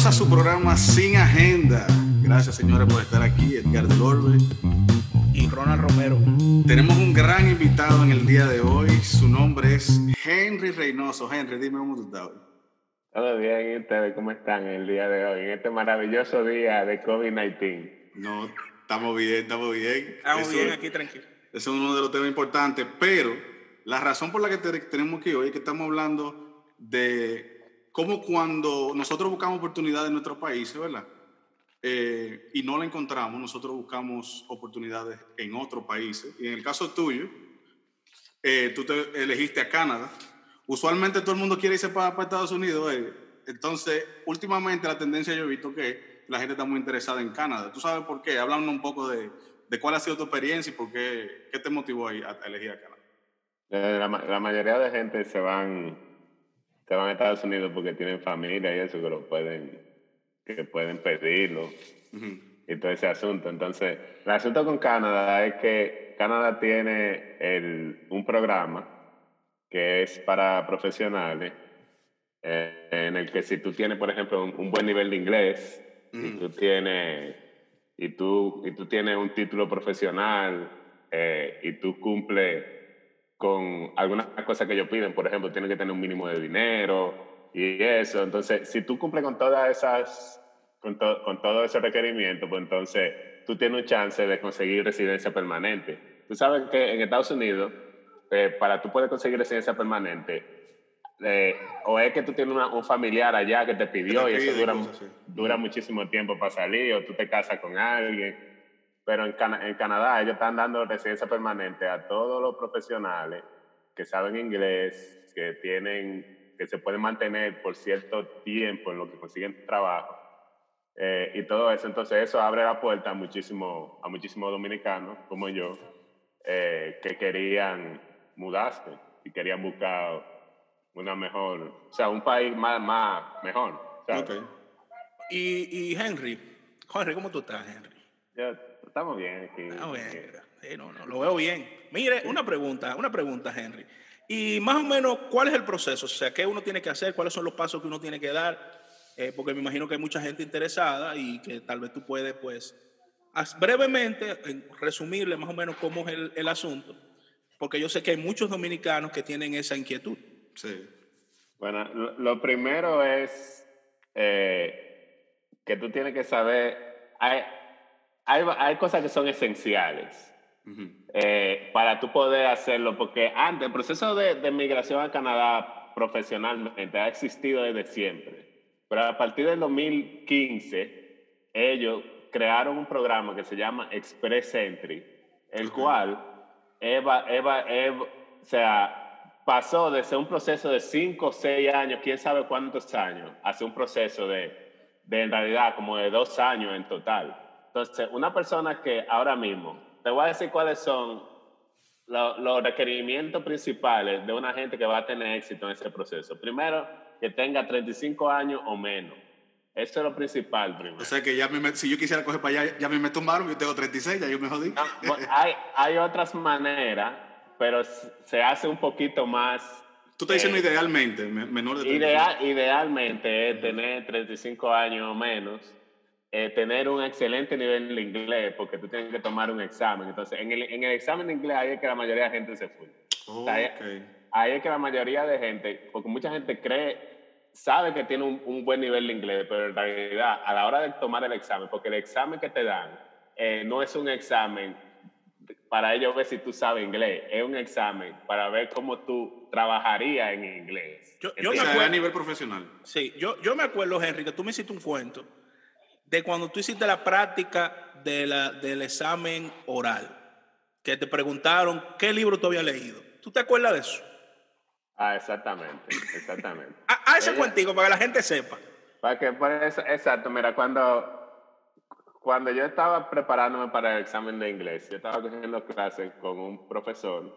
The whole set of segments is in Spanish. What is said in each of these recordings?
Bienvenidos a su programa Sin Agenda. Gracias, señores, por estar aquí. Edgar del Orbe y Ronald Romero. Tenemos un gran invitado en el día de hoy. Su nombre es Henry Reynoso. Henry, dime cómo tú estás. Todo bien, ¿y ustedes cómo están el día de hoy, en este maravilloso día de COVID-19? No, estamos bien, estamos bien. Estamos bien aquí, tranquilo. Ese es uno de los temas importantes, pero la razón por la que tenemos que hoy es que estamos hablando de cómo cuando nosotros buscamos oportunidades en nuestros países, ¿verdad? Eh, y no la encontramos, nosotros buscamos oportunidades en otros países. Y en el caso tuyo, eh, tú te elegiste a Canadá usualmente todo el mundo quiere irse para, Estados Unidos. Eh. Entonces, últimamente la tendencia yo he visto que la gente está muy interesada en Canadá. ¿Tú sabes por qué? Háblanos un poco de, de, cuál ha sido tu experiencia y por qué, qué te motivó a, a elegir a Canadá. Eh, la, mayoría de gente se van, se van a Estados Unidos porque tienen familia y eso que lo pueden, que pueden pedirlo. Y todo ese asunto. Entonces, el asunto con Canadá es que Canadá tiene el, un programa que es para profesionales, eh, en el que si tú tienes, por ejemplo, un, buen nivel de inglés y, tú tienes, y, tú, y tú tienes un título profesional eh, y tú cumples con algunas cosas que ellos piden, por ejemplo, tienes que tener un mínimo de dinero y eso. Entonces, si tú cumples con todas esas, con, con todo ese requerimiento, pues entonces tú tienes un chance de conseguir residencia permanente. Tú sabes que en Estados Unidos eh, para tú poder conseguir residencia permanente, eh, o es que tú tienes un familiar allá que te pidió y eso dura, dura muchísimo tiempo para salir, o tú te casas con alguien. Pero en, en Canadá ellos están dando residencia permanente a todos los profesionales que saben inglés, que tienen, que se pueden mantener por cierto tiempo en lo que consiguen trabajo. Eh, y todo eso, entonces eso abre la puerta a muchísimos a muchísimos dominicanos como yo que querían mudaste y querían buscar una mejor, o sea, un país más, más mejor. Okay. Y, y Henry, Henry, ¿cómo tú estás, Henry? Ya, estamos bien aquí. Ah, bien. no, no, lo veo bien. Mire, una pregunta, una pregunta, Henry. Y más o menos, ¿cuál es el proceso? O sea, ¿qué uno tiene que hacer? ¿Cuáles son los pasos que uno tiene que dar? Eh, porque me imagino que hay mucha gente interesada y que tal vez tú puedes, pues, brevemente resumirle más o menos cómo es el, el asunto porque yo sé que hay muchos dominicanos que tienen esa inquietud. Sí. Bueno, lo, primero es eh, que tú tienes que saber, hay, hay, hay cosas que son esenciales eh, para tú poder hacerlo, porque antes el proceso de, de migración a Canadá profesionalmente ha existido desde siempre, pero a partir del 2015 ellos crearon un programa que se llama Express Entry, el cual Eva, Eva, Eva, o sea, pasó de ser un proceso de cinco o seis años, quién sabe cuántos años, a ser un proceso de, de en realidad como de dos años en total. Entonces, una persona que ahora mismo, te voy a decir cuáles son los, los requerimientos principales de una gente que va a tener éxito en ese proceso. Primero, que tenga 35 años o menos. Eso es lo principal primero. O sea que ya me, si yo quisiera coger para allá, ya me, me tumbaron, yo tengo 36, ya yo me jodí. hay, hay otras maneras, pero se hace un poquito más... Tú estás diciendo eh, idealmente, menor de 35. Ideal, idealmente es tener 35 años o menos, eh, tener un excelente nivel de inglés, porque tú tienes que tomar un examen. Entonces, en el, en el examen de inglés ahí es que la mayoría de gente se fue. ahí es que la mayoría de gente, porque mucha gente cree sabe que tiene un, buen nivel de inglés, pero en realidad a la hora de tomar el examen, porque el examen que te dan eh, no es un examen para ellos ver si tú sabes inglés, es un examen para ver cómo tú trabajarías en inglés. Yo, yo me acuerdo, a nivel profesional. Sí, yo, yo me acuerdo, Henry, que tú me hiciste un cuento de cuando tú hiciste la práctica de la, del examen oral, que te preguntaron qué libro tú habías leído. ¿Tú te acuerdas de eso? Ah, exactamente, exactamente. a, ese cuentico, para que la gente sepa. Para que, por eso, exacto, mira, cuando, cuando yo estaba preparándome para el examen de inglés, yo estaba cogiendo clases con un profesor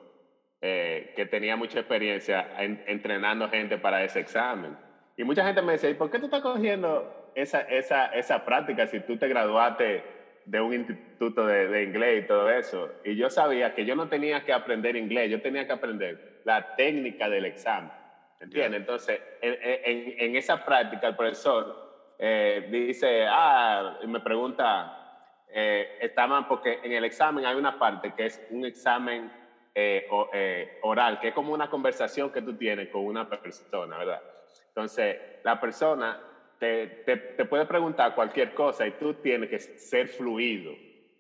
eh, que tenía mucha experiencia entrenando gente para ese examen. Y mucha gente me decía, ¿y por qué tú estás cogiendo esa, esa, esa práctica si tú te graduaste de un instituto de, de, inglés y todo eso. Y yo sabía que yo no tenía que aprender inglés, yo tenía que aprender la técnica del examen. ¿Entiendes? Entonces, en, en, esa práctica, el profesor eh, dice, ah, y me pregunta, eh, estaban, porque en el examen hay una parte que es un examen eh, eh, oral, que es como una conversación que tú tienes con una persona, ¿verdad? Entonces, la persona te, te, te puede preguntar cualquier cosa y tú tienes que ser fluido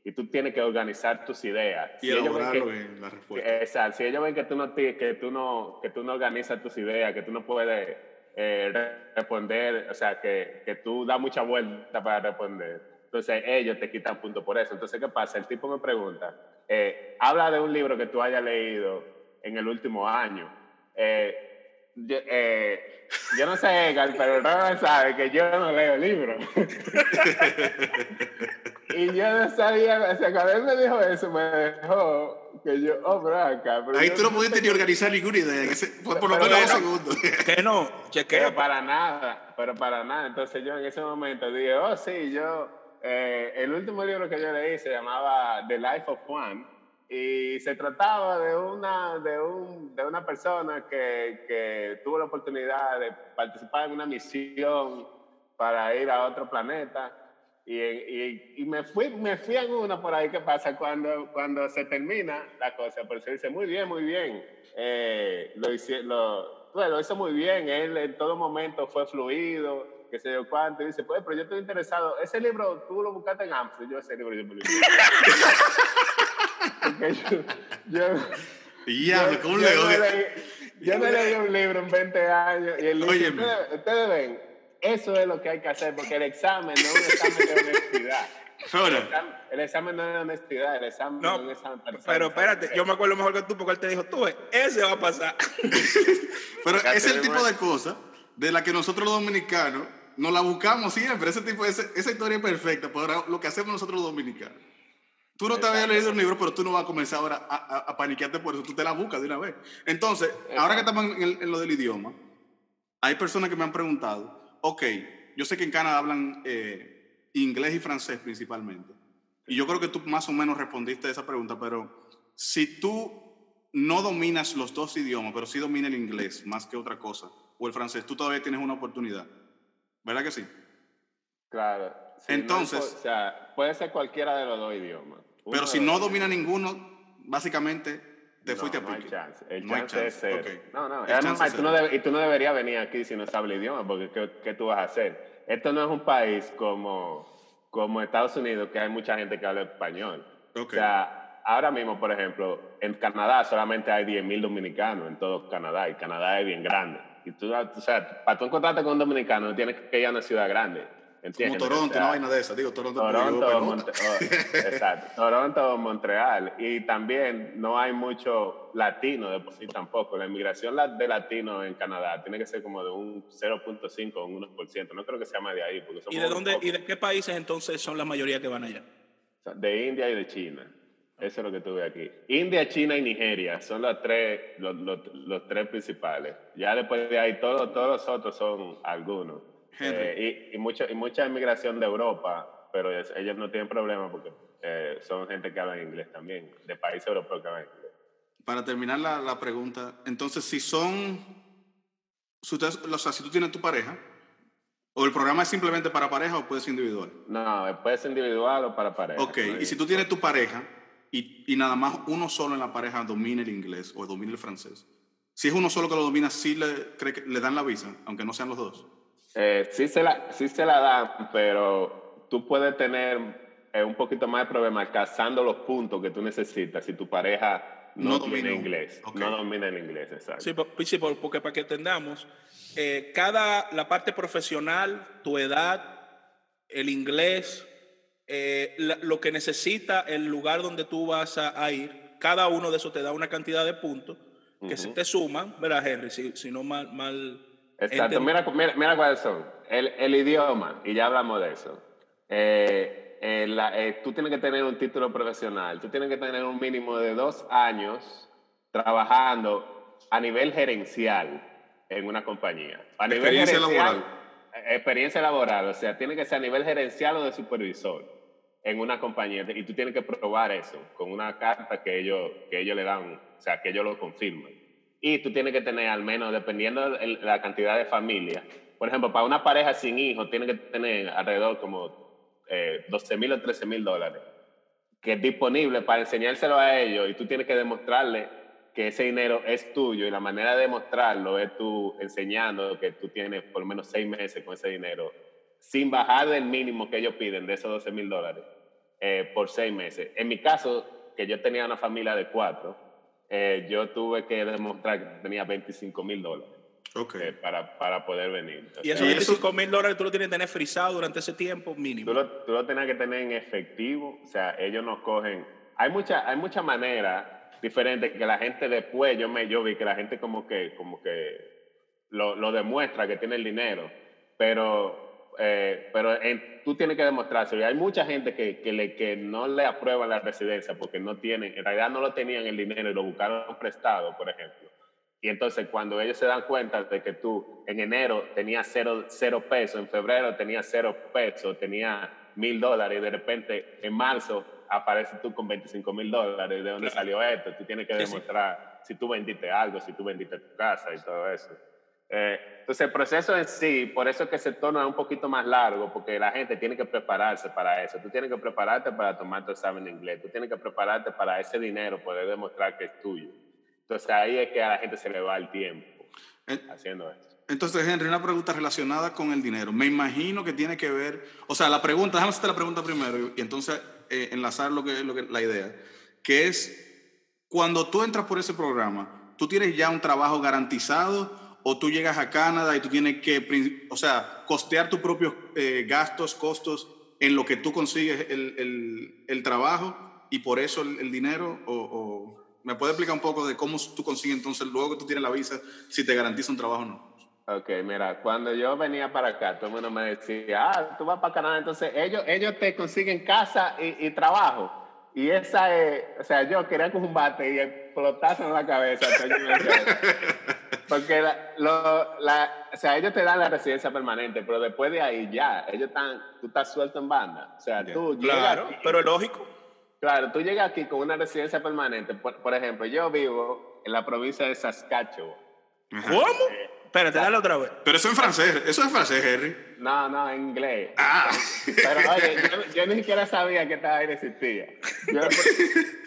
y tú tienes que organizar tus ideas. Y si elaborarlo en la respuesta. Exacto. Si ellos ven que tú no, que tú no, que tú no organizas tus ideas, que tú no puedes eh, responder, o sea, que, que tú das mucha vuelta para responder, entonces ellos te quitan punto por eso. Entonces, ¿qué pasa? El tipo me pregunta, eh, habla de un libro que tú hayas leído en el último año. Eh, yo, eh, yo, no sé, Edgar, pero no sabe que yo no leo libros. y yo no sabía, o sea, cuando él me dijo eso, me dejó que yo, oh, pero acá. Pero Ahí tú no pudiste ni organizar ninguna idea, por, por lo menos dos segundos. Que no, chequea. Pero para nada, pero para nada. Entonces yo en ese momento dije, oh, sí, yo, eh, el último libro que yo leí se llamaba The Life of Juan y se trataba de una, de un, de una persona que, que tuvo la oportunidad de participar en una misión para ir a otro planeta. Y, y, y, me, fui, me fui en una por ahí que pasa cuando, cuando se termina la cosa, pero se dice, muy bien, muy bien, eh, lo, hice, lo, bueno, lo hizo muy bien, él en todo momento fue fluido, que se dio cuánto, y dice, pues, pero yo estoy interesado, ese libro tú lo buscaste en Amazon, yo ese libro yo me lo yo, yo, ya, yo, ¿cómo yo le no leí, yo no leí un libro en 20 años y el libro, Óyeme. ustedes, ustedes ven, eso es lo que hay que hacer, porque el examen no es un examen de honestidad. El Ahora, examen, el examen no es de honestidad, el examen No, es un examen Pero espérate, yo me acuerdo mejor que tú porque él te dijo, tú ves, ese va a pasar. pero Ya es el tipo de cosas de la que nosotros los dominicanos nos la buscamos siempre. Ese tipo, ese- esa historia es perfecta para lo que hacemos nosotros los dominicanos. Tú no te habías leído un libro, pero tú no vas a comenzar ahora a, a, a paniquearte por eso. Tú te la buscas de una vez. Entonces, ahora que estamos en, el- en lo del idioma, hay personas que me han preguntado, ok, yo sé que en Canadá hablan eh, inglés y francés principalmente. Y yo creo que tú más o menos respondiste a esa pregunta, pero si tú no dominas los dos idiomas, pero sí dominas el inglés más que otra cosa, o el francés, tú todavía tienes una oportunidad. ¿Verdad que sí? Claro. No Entonces- impo- o sea, puede ser cualquiera de los dos idiomas. Uno Pero si no domina ninguno, básicamente te no, fuiste a no hay pique. chance. El No hay chance, es chance, cero. ok. No, no. Además, tú no y tú no deberías venir aquí si no sabes el idioma, porque ¿qué, qué tú vas a hacer? Esto no es un país como, como Estados Unidos, que hay mucha gente que habla español. Ok. O sea, ahora mismo, por ejemplo, en Canadá solamente hay 10.000 dominicanos en todo Canadá, y Canadá es bien grande. Y tú, o sea, para tú encontrarte con un dominicano, tienes que ir a una ciudad grande. Como. Toronto, O sea, una vaina de esa. Digo, Toronto. Toronto, Monte- oh, exacto. Toronto, Montreal. Y también no hay mucho latino de por sí tampoco. La inmigración la- de latinos en Canadá tiene que ser como de un 0.5 o un 1%. No creo que sea más de ahí. Porque somos ¿Y de dónde y de qué países entonces son la mayoría que van allá? De India y de China. Eso es lo que tuve aquí. India, China y Nigeria son los tres, los, los- los tres principales. Ya después de ahí, todos, todos los otros son algunos. Eh, y, y, mucho, y mucha inmigración de Europa, pero ellos no tienen problema porque eh, son gente que habla inglés también, de países europeos que hablan inglés. Para terminar la, la pregunta, entonces, si son. Si, ustedes- o sea, si tú tienes tu pareja, o el programa es simplemente para pareja o puede ser individual. No, puede ser individual o para pareja. Ok, ¿no? y si tú tienes tu pareja y, y nada más uno solo en la pareja domina el inglés o domina el francés, si es uno solo que lo domina, sí le, cree que le dan la visa, aunque no sean los dos. Eh, sí, se la, sí se la dan, pero tú puedes tener eh, un poquito más de problemas cazando los puntos que tú necesitas si tu pareja no, No domina domina. inglés. Ok. No domina el inglés, exacto. Sí, por- porque para que entendamos, eh, cada, la parte profesional, tu edad, el inglés, eh, la- lo que necesita el lugar donde tú vas a, a ir, cada uno de esos te da una cantidad de puntos que se te suman, ¿verdad, Henry? Si, si no mal... mal Exacto, mira, mira, mira cuáles son. El, el idioma, y ya hablamos de eso. Eh, eh, la- eh, tú tienes que tener un título profesional, tú tienes que tener un mínimo de dos años trabajando a nivel gerencial en una compañía. A nivel Experiencia laboral. eh, Experiencia laboral, o sea, tiene que ser a nivel gerencial o de supervisor en una compañía y tú tienes que probar eso con una carta que ellos, que ellos le dan, o sea, que ellos lo confirman. Y tú tienes que tener al menos, dependiendo de la cantidad de familias, por ejemplo, para una pareja sin hijos, tiene que tener alrededor como eh, 12 mil o 13 mil dólares, que es disponible para enseñárselo a ellos y tú tienes que demostrarle que ese dinero es tuyo y la manera de demostrarlo es tú enseñando que tú tienes por lo menos seis meses con ese dinero sin bajar del mínimo que ellos piden de esos 12 mil dólares eh, por seis meses. En mi caso, que yo tenía una familia de cuatro, eh, yo tuve que demostrar que tenía 25 mil dólares. Okay. Eh, para, para poder venir. y esos 25 mil dólares tú lo tienes que tener frisado durante ese tiempo mínimo. Tú lo, tú lo tienes que tener en efectivo, o sea, ellos nos cogen. Hay mucha, hay mucha manera diferente que la gente después, yo, me, yo vi que la gente como que, como que lo, lo demuestra que tiene el dinero, pero, eh, pero en, tú tienes que demostrárselo. Y hay mucha gente que, que, le, que no le aprueban la residencia porque no tienen, en realidad no lo tenían el dinero y lo buscaron prestado, por ejemplo. Y entonces cuando ellos se dan cuenta de que tú en enero tenías cero, cero pesos, en febrero tenías cero pesos, tenías mil dólares y de repente en marzo apareces tú con 25 mil dólares, ¿de dónde salió esto? Tú tienes que demostrar si tú vendiste algo, si tú vendiste tu casa y todo eso. Eh, entonces el proceso en sí, por eso es que se torna un poquito más largo, porque la gente tiene que prepararse para eso. Tú tienes que prepararte para tomar tu examen de inglés, tú tienes que prepararte para ese dinero, poder demostrar que es tuyo. Entonces ahí es que a la gente se le va el tiempo haciendo eso. Entonces, Henry, una pregunta relacionada con el dinero. Me imagino que tiene que ver, o sea, la pregunta, déjame hacerte la pregunta primero y, entonces eh, enlazar lo que, lo que, la idea, que es, cuando tú entras por ese programa, ¿tú tienes ya un trabajo garantizado o tú llegas a Canadá y tú tienes que, o sea, costear tus propios eh, gastos, costos en lo que tú consigues el, el, el trabajo y por eso el, el dinero? O, o, ¿Me puede explicar un poco de cómo tú consigues entonces, luego que tú tienes la visa, si te garantiza un trabajo o no? Ok, mira, cuando yo venía para acá, todo el mundo me decía, ah, tú vas para Canadá, entonces ellos, ellos te consiguen casa y, y trabajo. Y esa es, o sea, yo quería con un bate y explotarse en la cabeza. Porque la, lo, la, o sea, ellos te dan la residencia permanente, pero después de ahí ya, ellos están, tú estás suelto en banda. O sea, Yeah. tú Claro, llegas aquí- pero es lógico. Claro, tú llegas aquí con una residencia permanente. Por, por ejemplo, yo vivo en la provincia de Saskatchewan. Ajá. ¿Cómo? Espérate, dale otra vez. Pero eso en francés, eso es francés, Henry. No, no, en inglés. Ah. Pero oye, yo, yo ni siquiera sabía que esta vaina existía. Yo,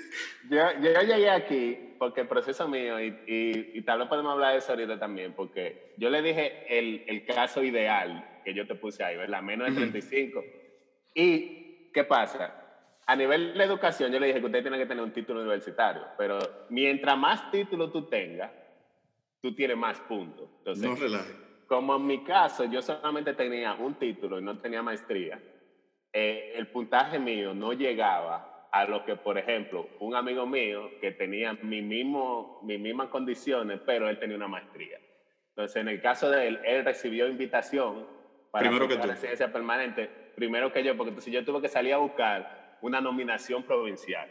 yo, yo llegué aquí porque el proceso mío, y, y, y tal vez podemos hablar de eso ahorita también, porque yo le dije el, el caso ideal que yo te puse ahí, ¿verdad? Menos de 35. ¿Y qué pasa? A nivel de educación, yo le dije que usted tiene que tener un título universitario, pero mientras más títulos tú tengas, tú tienes más puntos. Entonces, No relaje. como en mi caso, yo solamente tenía un título y no tenía maestría, eh, el puntaje mío no llegaba a lo que, por ejemplo, un amigo mío que tenía mi mismo, mis mismas condiciones, pero él tenía una maestría. Entonces, en el caso de él, él recibió invitación para Primero que tú. residencia permanente, primero que yo, porque entonces yo tuve que salir a buscar una nominación provincial,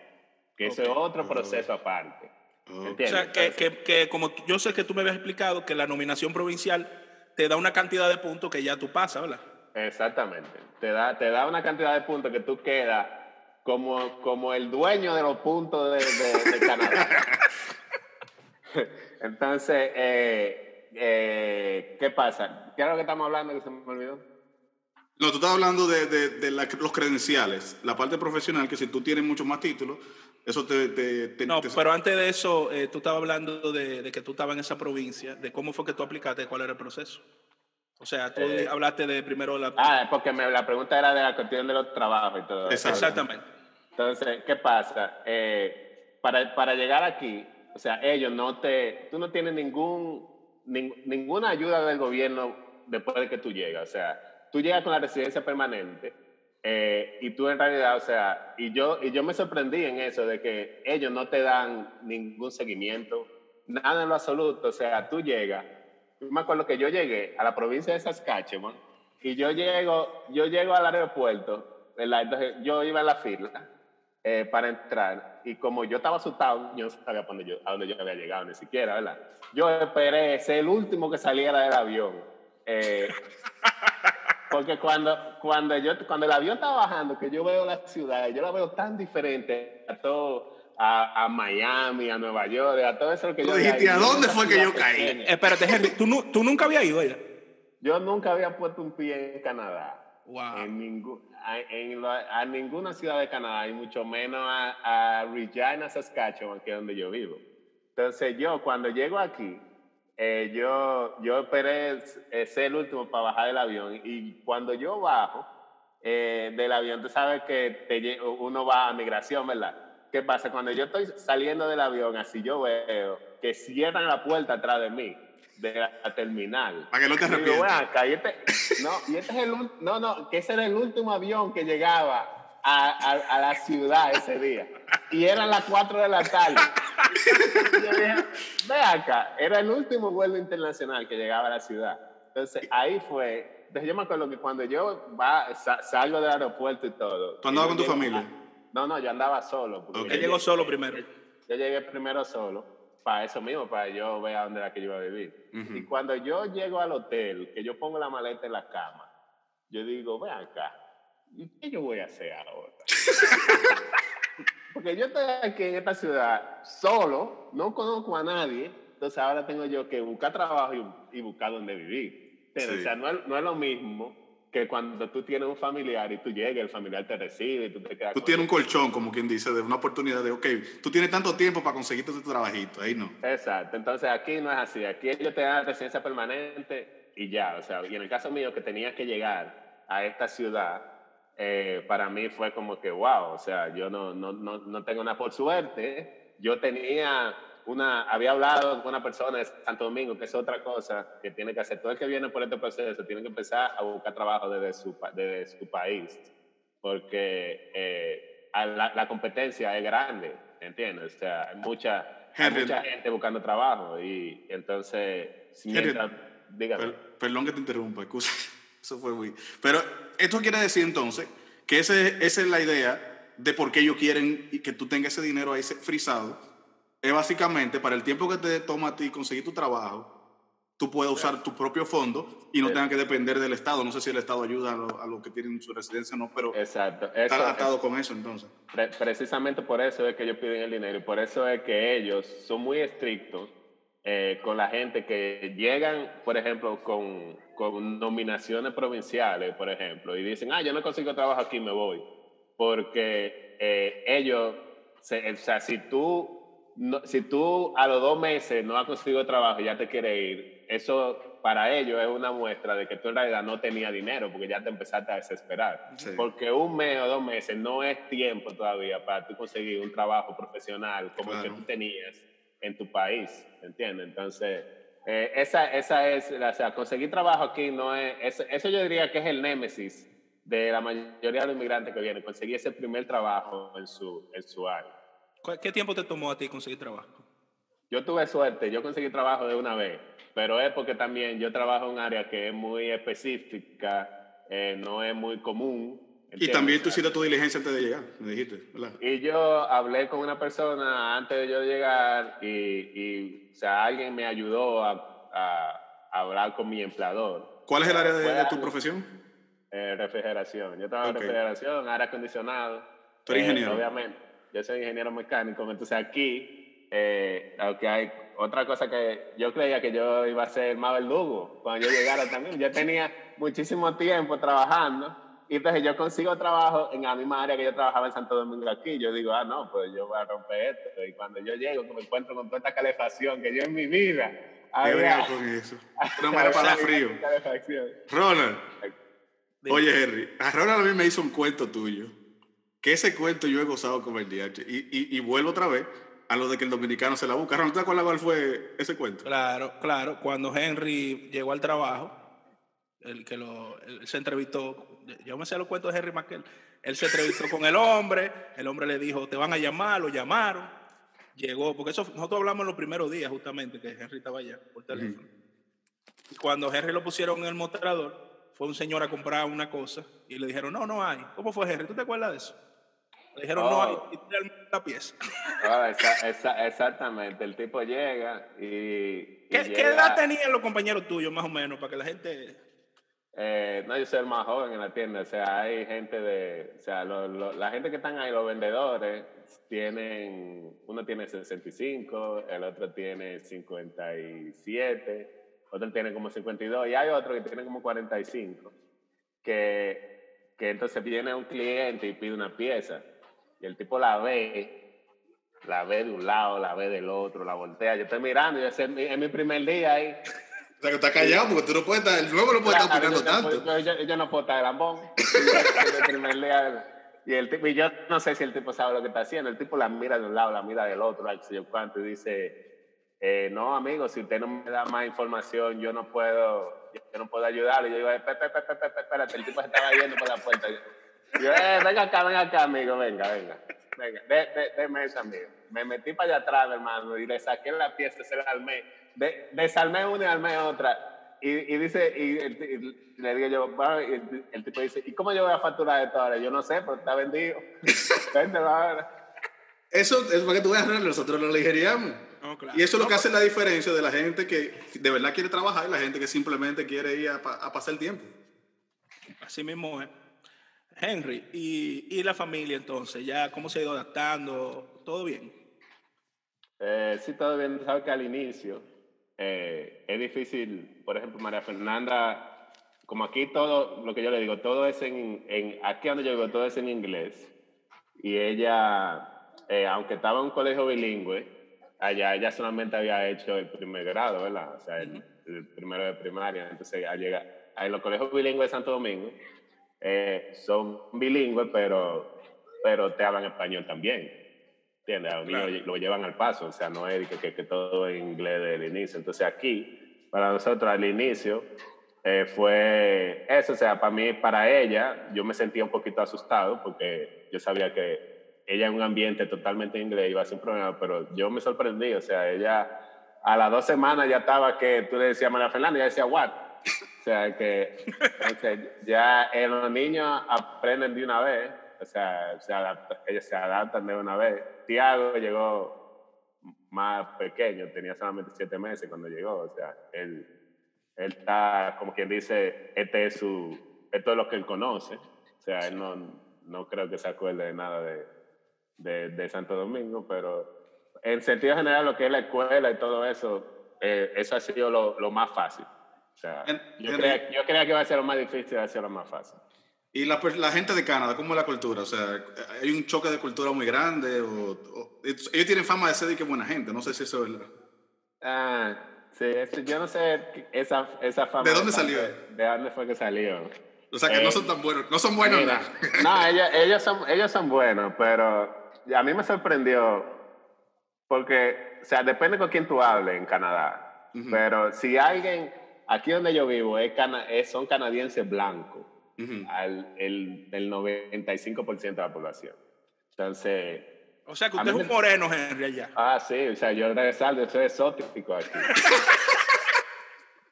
que eso es otro proceso aparte. Oh. O ¿Entiendes? sea, que, que, que como yo sé que tú me habías explicado que la nominación provincial te da una cantidad de puntos que ya tú pasas, ¿verdad? Exactamente. Te da, te da una cantidad de puntos que tú quedas como, como el dueño de los puntos de, de- de Canadá. Entonces, eh, eh, ¿qué pasa? ¿Qué es lo que estamos hablando que se me olvidó? No, tú estás hablando de, de, de la- los credenciales, la parte profesional, que si tú tienes muchos más títulos, eso te... te, te- No, te- pero antes de eso, eh, tú estabas hablando de, de que tú estabas en esa provincia, de cómo fue que tú aplicaste, cuál era el proceso. O sea, tú Eh, hablaste de primero la... Ah, porque me- la pregunta era de la cuestión de los trabajos y todo. Exactamente. Entonces, ¿qué pasa? Eh, para, para llegar aquí, o sea, ellos no te, tú no tienes ningún, nin- ninguna ayuda del gobierno después de que tú llegas. O sea, tú llegas con la residencia permanente eh, y tú en realidad, o sea, y yo, y yo me sorprendí en eso, de que ellos no te dan ningún seguimiento, nada en lo absoluto. O sea, tú llegas, yo me acuerdo que yo llegué a la provincia de Saskatchewan y yo llego, yo llego al aeropuerto, ¿verdad? entonces yo iba en la fila eh, para entrar y como yo estaba asustado, yo no sabía para dónde yo, a dónde yo había llegado ni siquiera, ¿verdad? Yo esperé ser el último que saliera del avión. eh, porque cuando, cuando, yo, cuando el avión está bajando, que yo veo la ciudad, yo la veo tan diferente a todo, a, a Miami, a Nueva York, a todo eso que Tú yo dijiste, ¿a dónde fue que yo caí? Eh, espérate, Henry, ¿tú, nu- tú nunca habías ido allá. yo nunca había puesto un pie en Canadá. En ningún, a, ninguna ciudad de Canadá y mucho menos a, a, Regina, Saskatchewan, que es donde yo vivo. Entonces yo cuando llego aquí, eh, yo, yo esperé eh, ser el último para bajar del avión y cuando yo bajo eh, del avión, tú sabes que te, uno va a migración, ¿verdad? ¿Qué pasa? Cuando yo estoy saliendo del avión, así yo veo que cierran la puerta atrás de mí de la terminal. Para que no te arrepientas. Y, este, no, y este es el no, no, que ese era el último avión que llegaba a, a, la ciudad ese día. Y eran las 4 de la tarde. ve acá, era el último vuelo internacional que llegaba a la ciudad. Entonces ahí fue. Entonces yo me acuerdo que cuando yo va, salgo del aeropuerto y todo. ¿Tú andabas con tu familia? No, no, yo andaba solo. Él llegó solo primero. Yo llegué primero solo para eso mismo, para yo ver a dónde era que yo iba a vivir. Y cuando yo llego al hotel, que yo pongo la maleta en la cama, yo digo, ve acá, ¿y qué yo voy a hacer ahora? Porque yo estoy aquí en esta ciudad solo, no conozco a nadie, entonces ahora tengo yo que buscar trabajo y, buscar dónde vivir. O sea, no es, no es lo mismo que cuando tú tienes un familiar y tú llegas, el familiar te recibe y tú te quedas. Tú tienes un colchón, como quien dice, de una oportunidad de, ok, tú tienes tanto tiempo para conseguirte tu trabajito, ahí no. Exacto, entonces aquí no es así, aquí ellos te dan residencia permanente y ya, o sea, y en el caso mío que tenía que llegar a esta ciudad, eh, para mí fue como que, wow, o sea, yo no, no, no, no tengo nada por suerte, yo tenía una, había hablado con una persona de Santo Domingo, que es otra cosa que tiene que hacer. Todo el que viene por este proceso tiene que empezar a buscar trabajo desde su, desde su país, porque eh, la, competencia es grande, ¿entiendes? O sea, hay mucha, mucha gente buscando trabajo y entonces, mientras, dígame. perdón que te interrumpa, excusa. Eso fue muy... Pero esto quiere decir entonces que ese, esa es la idea de por qué ellos quieren que tú tengas ese dinero ahí frisado es básicamente para el tiempo que te toma a ti conseguir tu trabajo, tú puedes usar tu propio fondo y no tengas que depender del Estado. No sé si el Estado ayuda a los que tienen su residencia o no, pero Exacto. está atado con eso entonces. precisamente por eso es que ellos piden el dinero y por eso es que ellos son muy estrictos eh, con la gente que llegan, por ejemplo, con, con nominaciones provinciales, por ejemplo, y dicen, ah, yo no consigo trabajo aquí, me voy. Porque eh, ellos, o sea, si tú si tú a los dos meses no has conseguido trabajo y ya te quieres ir, eso para ellos es una muestra de que tú en realidad no tenías dinero porque ya te empezaste a desesperar. Porque un mes o dos meses no es tiempo todavía para tú conseguir un trabajo profesional como el que tú tenías en tu país, ¿entiendes? Entonces, eh, esa, esa es, o sea, conseguir trabajo aquí no es, eso yo diría que es el némesis de la mayoría de los inmigrantes que vienen, conseguir ese primer trabajo en su, en su área. ¿Qué tiempo te tomó a ti conseguir trabajo? Yo tuve suerte, yo conseguí trabajo de una vez, pero es porque también yo trabajo en un área que es muy específica, eh, no es muy común. Y también tú hiciste tu diligencia antes de llegar, me dijiste, ¿verdad? Y yo hablé con una persona antes de yo llegar y, y o sea, alguien me ayudó a, a, hablar con mi empleador. ¿Cuál es el área de, tu profesión? Eh, refrigeración. Yo trabajo en refrigeración, aire acondicionado. ¿Tú eres ingeniero? Eh, obviamente yo soy ingeniero mecánico, entonces aquí, eh, aunque hay otra cosa que yo creía que yo iba a ser más verdugo cuando yo llegara también, yo tenía muchísimo tiempo trabajando y entonces yo consigo trabajo en la misma área que yo trabajaba en Santo Domingo aquí, yo digo, ah, no, pues yo voy a romper esto y cuando yo llego me encuentro con toda esta calefacción que yo en mi vida había... con eso? No me para frío. Ronald, oye Henry, a Ronald a mí me hizo un cuento tuyo que ese cuento yo he gozado con el DH. Y, y, vuelvo otra vez a lo de que el dominicano se la busca. ¿No te acuerdas cuál fue ese cuento? Claro, claro. Cuando Henry llegó al trabajo, el que lo, se entrevistó, yo me sé los cuentos de Henry Maquel, él se entrevistó con el hombre, el hombre le dijo, te van a llamar, lo llamaron, llegó, porque eso nosotros hablamos en los primeros días justamente, que Henry estaba allá por teléfono. Cuando Henry lo pusieron en el mostrador, fue un señor a comprar una cosa y le dijeron, no, no hay. ¿Cómo fue Henry? ¿Tú te acuerdas de eso? Le dijeron, no, hay la pieza. Ah, exactamente, el tipo llega y... ¿Qué, edad tenían los compañeros tuyos, más o menos, para que la gente... Eh, no, yo soy el más joven en la tienda, o sea, hay gente de... O sea, la gente que están ahí, los vendedores, tienen... Uno tiene 65, el otro tiene 57, otro tiene como 52 y hay otro que tiene como 45, que, que entonces viene un cliente y pide una pieza y el tipo la ve, la ve de un lado, la ve del otro, la voltea. Yo estoy mirando, yo es mi, mi primer día ahí. O sea, que está callado porque tú no puedes estar, el nuevo no puede estar opinando yo, tanto. Yo, yo, no puedo estar de lambón. el primer día. Y, el tipo, y yo no sé si el tipo sabe lo que está haciendo. El tipo la mira de un lado, la mira del otro, ay, sé yo cuánto, y dice, eh, no, amigo, si usted no me da más información, yo no puedo, yo no puedo ayudarle. Yo digo, espérate, espérate, espérate, el tipo se estaba yendo por la puerta. Yo, eh, venga acá, venga acá, amigo, venga, venga. Venga, de, de, déme esa, amigo. Me metí para allá atrás, hermano, y le saqué la pieza, se la armé. De, desarmé una y armé otra. Y, y dice, y, y, le digo yo, bueno, y el, el, tipo dice, ¿y cómo yo voy a facturar esto ahora? Yo no sé, pero está vendido. Vende, va Eso es para que tú veas, nosotros lo ligeríamos. No, claro. Y eso es lo que hace la diferencia de la gente que de verdad quiere trabajar y la gente que simplemente quiere ir a, a pasar el tiempo. Así mismo es. Henry, ¿y, ¿y, la familia entonces? ¿Ya cómo se ha ido adaptando? ¿Todo bien? Eh, sí, todo bien. Sabes que al inicio eh, es difícil, por ejemplo, María Fernanda, como aquí todo, lo que yo le digo, todo es en, en aquí donde yo vivo, todo es en inglés. Y ella, eh, aunque estaba en un colegio bilingüe, allá ella solamente había hecho el primer grado, ¿verdad? O sea, el, el primero de primaria. Entonces, al llegar, en los colegios bilingües de Santo Domingo, eh, son bilingües, pero, pero te hablan español también. ¿Entiendes? A claro. lo llevan al paso, o sea, no es que, que, que todo es inglés desde el inicio. Entonces aquí, para nosotros al inicio, eh, fue eso, o sea, para mí, para ella, yo me sentía un poquito asustado porque yo sabía que ella en un ambiente totalmente inglés iba un problema, pero yo me sorprendí, o sea, ella a las dos semanas ya estaba que tú le decías María Fernanda ella decía, what? O sea, que ya los niños aprenden de una vez, o sea, se adapta, ellos se adaptan de una vez. Tiago llegó más pequeño, tenía solamente siete meses cuando llegó, o sea, él, él está, como quien dice, este es su, esto es lo que él conoce, o sea, él no, no creo que se acuerde de nada de, de, de Santo Domingo, pero en sentido general lo que es la escuela y todo eso, eh, eso ha sido lo, lo más fácil. O sea, en, yo, en el, yo, que iba a ser lo más difícil, va a ser lo más fácil. ¿Y la, la, gente de Canadá, cómo es la cultura? O sea, ¿hay un choque de cultura muy grande? O, o ellos tienen fama de ser de que buena gente, no sé si eso es verdad. Ah, sí, eso, yo no sé esa, esa fama. ¿De dónde salió? De, ¿De dónde fue que salió? O sea, que eh, no son tan buenos, no son buenos. Mira, no, ellos, ellos, son, ellos son buenos, pero a mí me sorprendió porque, o sea, depende con quién tú hables en Canadá. Uh -huh. Pero si alguien aquí donde yo vivo es cana es, son canadienses blancos, uh -huh. al, el, el 95% de la población. Entonces... O sea, que usted es un moreno, Henry, allá. Ah, sí, o sea, yo regresar, yo soy exótico aquí.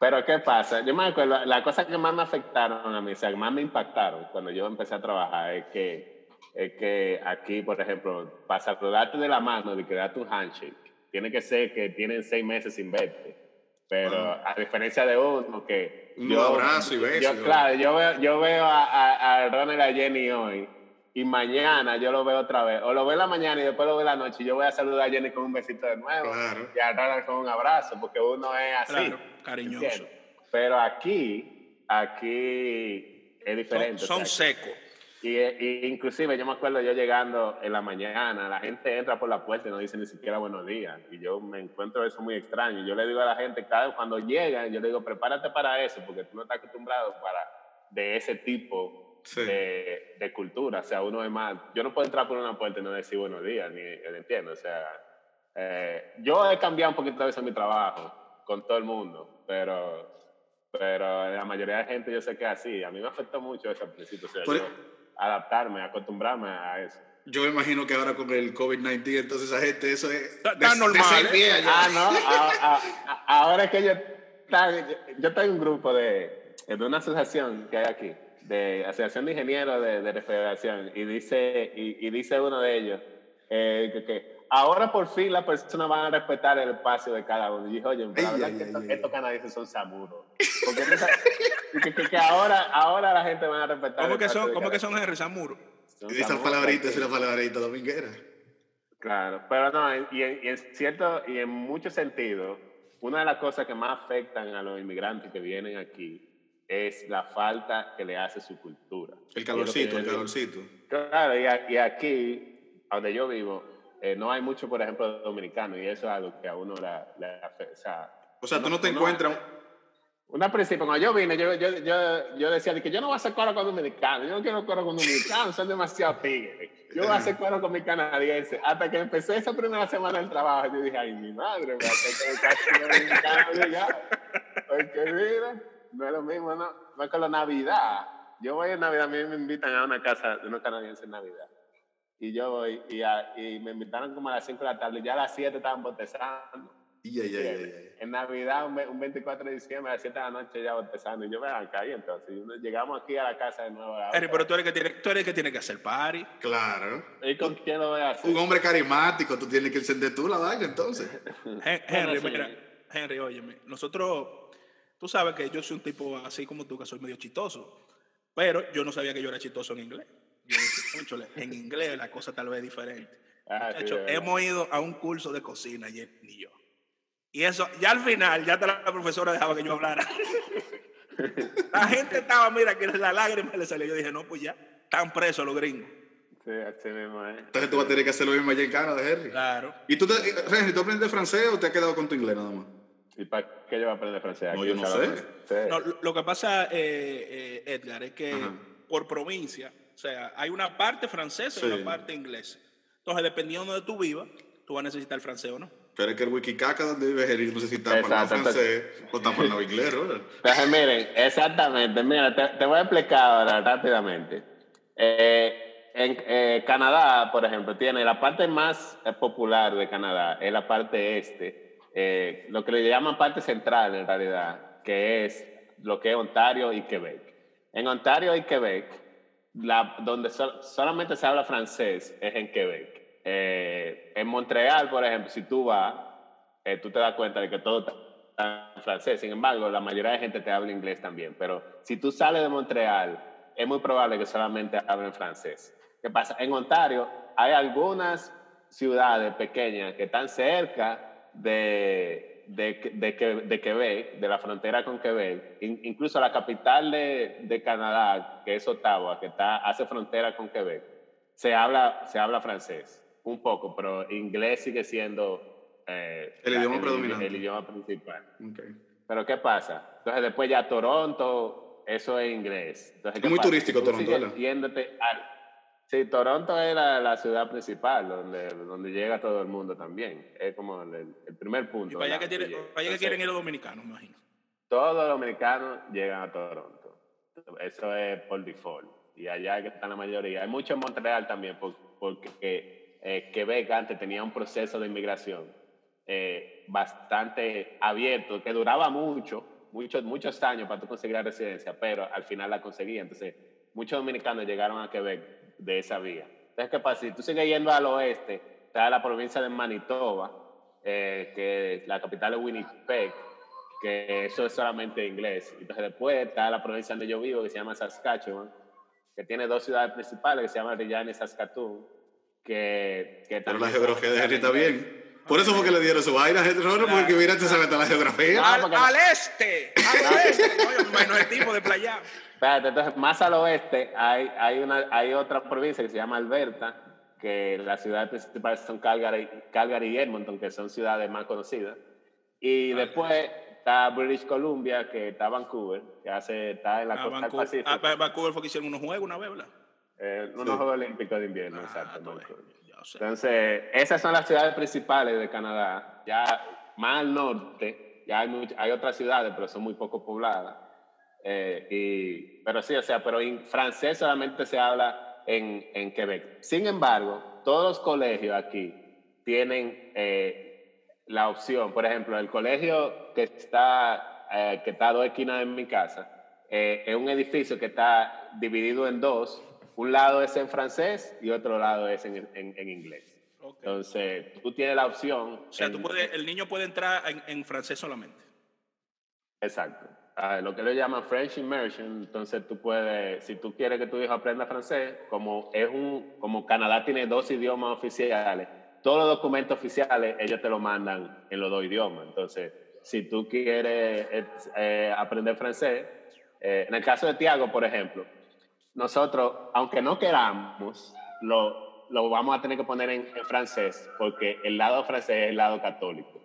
Pero ¿qué pasa? Yo me acuerdo, la cosa que más me afectaron a mí, o sea, que más me impactaron cuando yo empecé a trabajar es que, es que aquí, por ejemplo, para saludarte de la mano, de que darte un handshake, tiene que ser que tienen seis meses sin verte. Pero a diferencia de uno que... Un yo, abrazo y beso. Yo, claro, yo veo, yo veo a, a, a Ronald y a Jenny hoy y mañana yo lo veo otra vez. O lo veo en la mañana y después lo veo en la noche y yo voy a saludar a Jenny con un besito de nuevo. Claro. Y a Ronald con un abrazo, porque uno es así. Claro, cariñoso. ¿entiendes? Pero aquí, aquí es diferente. Son, son o sea, secos. Y, y, inclusive yo me acuerdo yo llegando en la mañana, la gente entra por la puerta y no dice ni siquiera buenos días. Y yo me encuentro eso muy extraño. Yo le digo a la gente, cada vez cuando llegan, yo le digo, prepárate para eso, porque tú no estás acostumbrado para de ese tipo sí. de, de, cultura. O sea, uno es más, yo no puedo entrar por una puerta y no decir buenos días, ni entiendo. O sea, eh, yo he cambiado un poquito a veces mi trabajo con todo el mundo, pero, pero la mayoría de gente yo sé que es así. A mí me afectó mucho eso al principio. O sea, yo, adaptarme, acostumbrarme a eso. Yo me imagino que ahora con el COVID-19, entonces esa gente, eso es... Está normal. De ¿eh? Ah, no, a, a, ahora es que yo, yo en un grupo de, de una asociación que hay aquí, de Asociación de Ingenieros de, de Refrigeración, y dice, y, y dice uno de ellos eh, que, que, ahora por fin las personas van a respetar el espacio de cada uno. Y dije, oye, la verdad ay, que ay, estos, estos canadienses son samuros. Porque que, que, que, ahora, ahora la gente va a respetar ¿Cómo que son, ¿cómo que son Henry Samuro? Y esas palabritas, es una palabrita dominguera. Claro, pero no, y en, y en, cierto, y en muchos sentidos, una de las cosas que más afectan a los inmigrantes que vienen aquí es la falta que le hace su cultura. El calorcito, el calorcito. Claro, y, aquí, donde yo vivo, eh, no hay mucho, por ejemplo, dominicano, y eso es algo que a uno le afecta. O sea, o sea, tú no te encuentras una principio, cuando yo vine, yo, yo, yo, yo decía que yo no voy a hacer cuero con dominicanos, yo no quiero cuero con dominicanos, son demasiado tigres. Yo voy a hacer cuero con mi canadiense. Hasta que empecé esa primera semana del trabajo, yo dije, ay, mi madre, me hacer ya. Porque mira, no es lo mismo, no, no es con la Navidad. Yo voy en Navidad, a mí me invitan a una casa de unos canadienses en Navidad. Y yo voy, y, y me invitaron como a las 5 de la tarde, y ya a las 7 estaban botezando. Y, en Navidad, un, 24 de diciembre, a las 7 de la noche ya empezando. Y yo me acá y entonces llegamos aquí a la casa de nuevo. Eri, pero tú eres, que tiene, tú eres el que tiene que hacer party. Claro. ¿Y con quién lo voy a hacer? Un hombre carismático, tú tienes que encender tú la vaina entonces. Henry, mira, Henry, óyeme, nosotros, tú sabes que yo soy un tipo así como tú, que soy medio chistoso. Pero yo no sabía que yo era chistoso en inglés. Yo en inglés la cosa tal vez es diferente. Ah, de hecho, hemos ido a un curso de cocina y ni yo. Y eso, ya al final, ya la profesora dejaba que yo hablara. la gente estaba, mira, que la lágrima le salió. Yo dije, no, pues ya, están presos los gringos. Sí, así mismo es. Entonces tú vas a tener que hacer lo mismo allá en Canadá, Henry. Claro. ¿Y tú, te, Henry, tú aprendes francés o te has quedado con tu inglés nada más? ¿Y para qué yo voy a aprender francés? No, yo no sé. No, lo que pasa, eh, eh, Edgar, es que por provincia, o sea, hay una parte francesa y una parte inglesa. Entonces, dependiendo de tu vivas, tú vas a necesitar el francés o no. Pero es que el Wikicaca donde vive Jerry no sé si está para el francés o está para el inglés, ¿verdad? Entonces, miren, exactamente, mira, te, voy a explicar ahora rápidamente. Eh, en eh, Canadá, por ejemplo, tiene la parte más eh, popular de Canadá, es la parte este, lo que le llaman parte central en realidad, que es lo que es Ontario y Quebec. En Ontario y Quebec, la, donde solamente se habla francés es en Quebec. Eh, en Montreal, por ejemplo, si tú vas, eh, tú te das cuenta de que todo está en francés. Sin embargo, la mayoría de gente te habla inglés también. Pero si tú sales de Montreal, es muy probable que solamente hablen francés. ¿Qué pasa? En Ontario hay algunas ciudades pequeñas que están cerca de, de, de, Quebec, de la frontera con Quebec, incluso la capital de, de, Canadá, que es Ottawa, que está, hace frontera con Quebec, se habla, se habla francés un poco, pero inglés sigue siendo eh, el idioma predominante. El, idioma principal. Pero ¿qué pasa? Entonces después ya Toronto, eso es inglés. Entonces, es muy turístico Toronto. Sí, Toronto es la, ciudad principal donde, donde llega todo el mundo también. Es como el, primer punto. Y para allá que, tiene, que quieren ir los dominicanos, imagino. Todos los dominicanos llegan a Toronto. Eso es por default. Y allá que está la mayoría. Hay mucho en Montreal también, porque eh, Quebec antes tenía un proceso de inmigración eh, bastante abierto, que duraba mucho, muchos, muchos años para tú conseguir la residencia, pero al final la conseguía. Entonces, muchos dominicanos llegaron a Quebec de esa vía. Entonces, ¿qué pasa? Si tú sigues yendo al oeste, está la provincia de Manitoba, eh, que la capital es Winnipeg, que eso es solamente inglés. Entonces, después está la provincia donde yo vivo, que se llama Saskatchewan, que tiene dos ciudades principales, que se llaman Regina y Saskatoon que, que Pero la geografía de Henry está bien. Por eso fue que le dieron su vaina a Henry porque mira, te sabe la geografía. Al, al este, al este. no, es tipo de playa. Espérate, entonces más al oeste hay, hay, una, hay otra provincia que se llama Alberta, que las ciudades principales son Calgary, Calgary y Edmonton, que son ciudades más conocidas. Y después está British Columbia, que está Vancouver, que hace, está en la ah, costa del Pacífico. Ah, Vancouver fue que hicieron unos juegos una vez, ¿verdad? Eh, unos Juegos Olímpicos de Invierno, ah, exacto. Entonces, esas son las ciudades principales de Canadá. Ya más al norte, ya hay, hay otras ciudades, pero son muy poco pobladas. Eh, y, pero sí, o sea, pero en francés solamente se habla en, en Quebec. Sin embargo, todos los colegios aquí tienen eh, la opción. Por ejemplo, el colegio que está, eh, que está a dos esquinas de mi casa es un edificio que está dividido en dos un lado es en francés y otro lado es en, en, inglés. Entonces, tú tienes la opción. O sea, tú el niño puede entrar en, en francés solamente. Exacto. Ah, lo que le llaman French Immersion, entonces tú puedes, si tú quieres que tu hijo aprenda francés, como es un, como Canadá tiene dos idiomas oficiales, todos los documentos oficiales ellos te lo mandan en los dos idiomas. Entonces, si tú quieres eh, aprender francés, en el caso de Tiago, por ejemplo, nosotros, aunque no queramos, lo, lo vamos a tener que poner en, francés, porque el lado francés es el lado católico.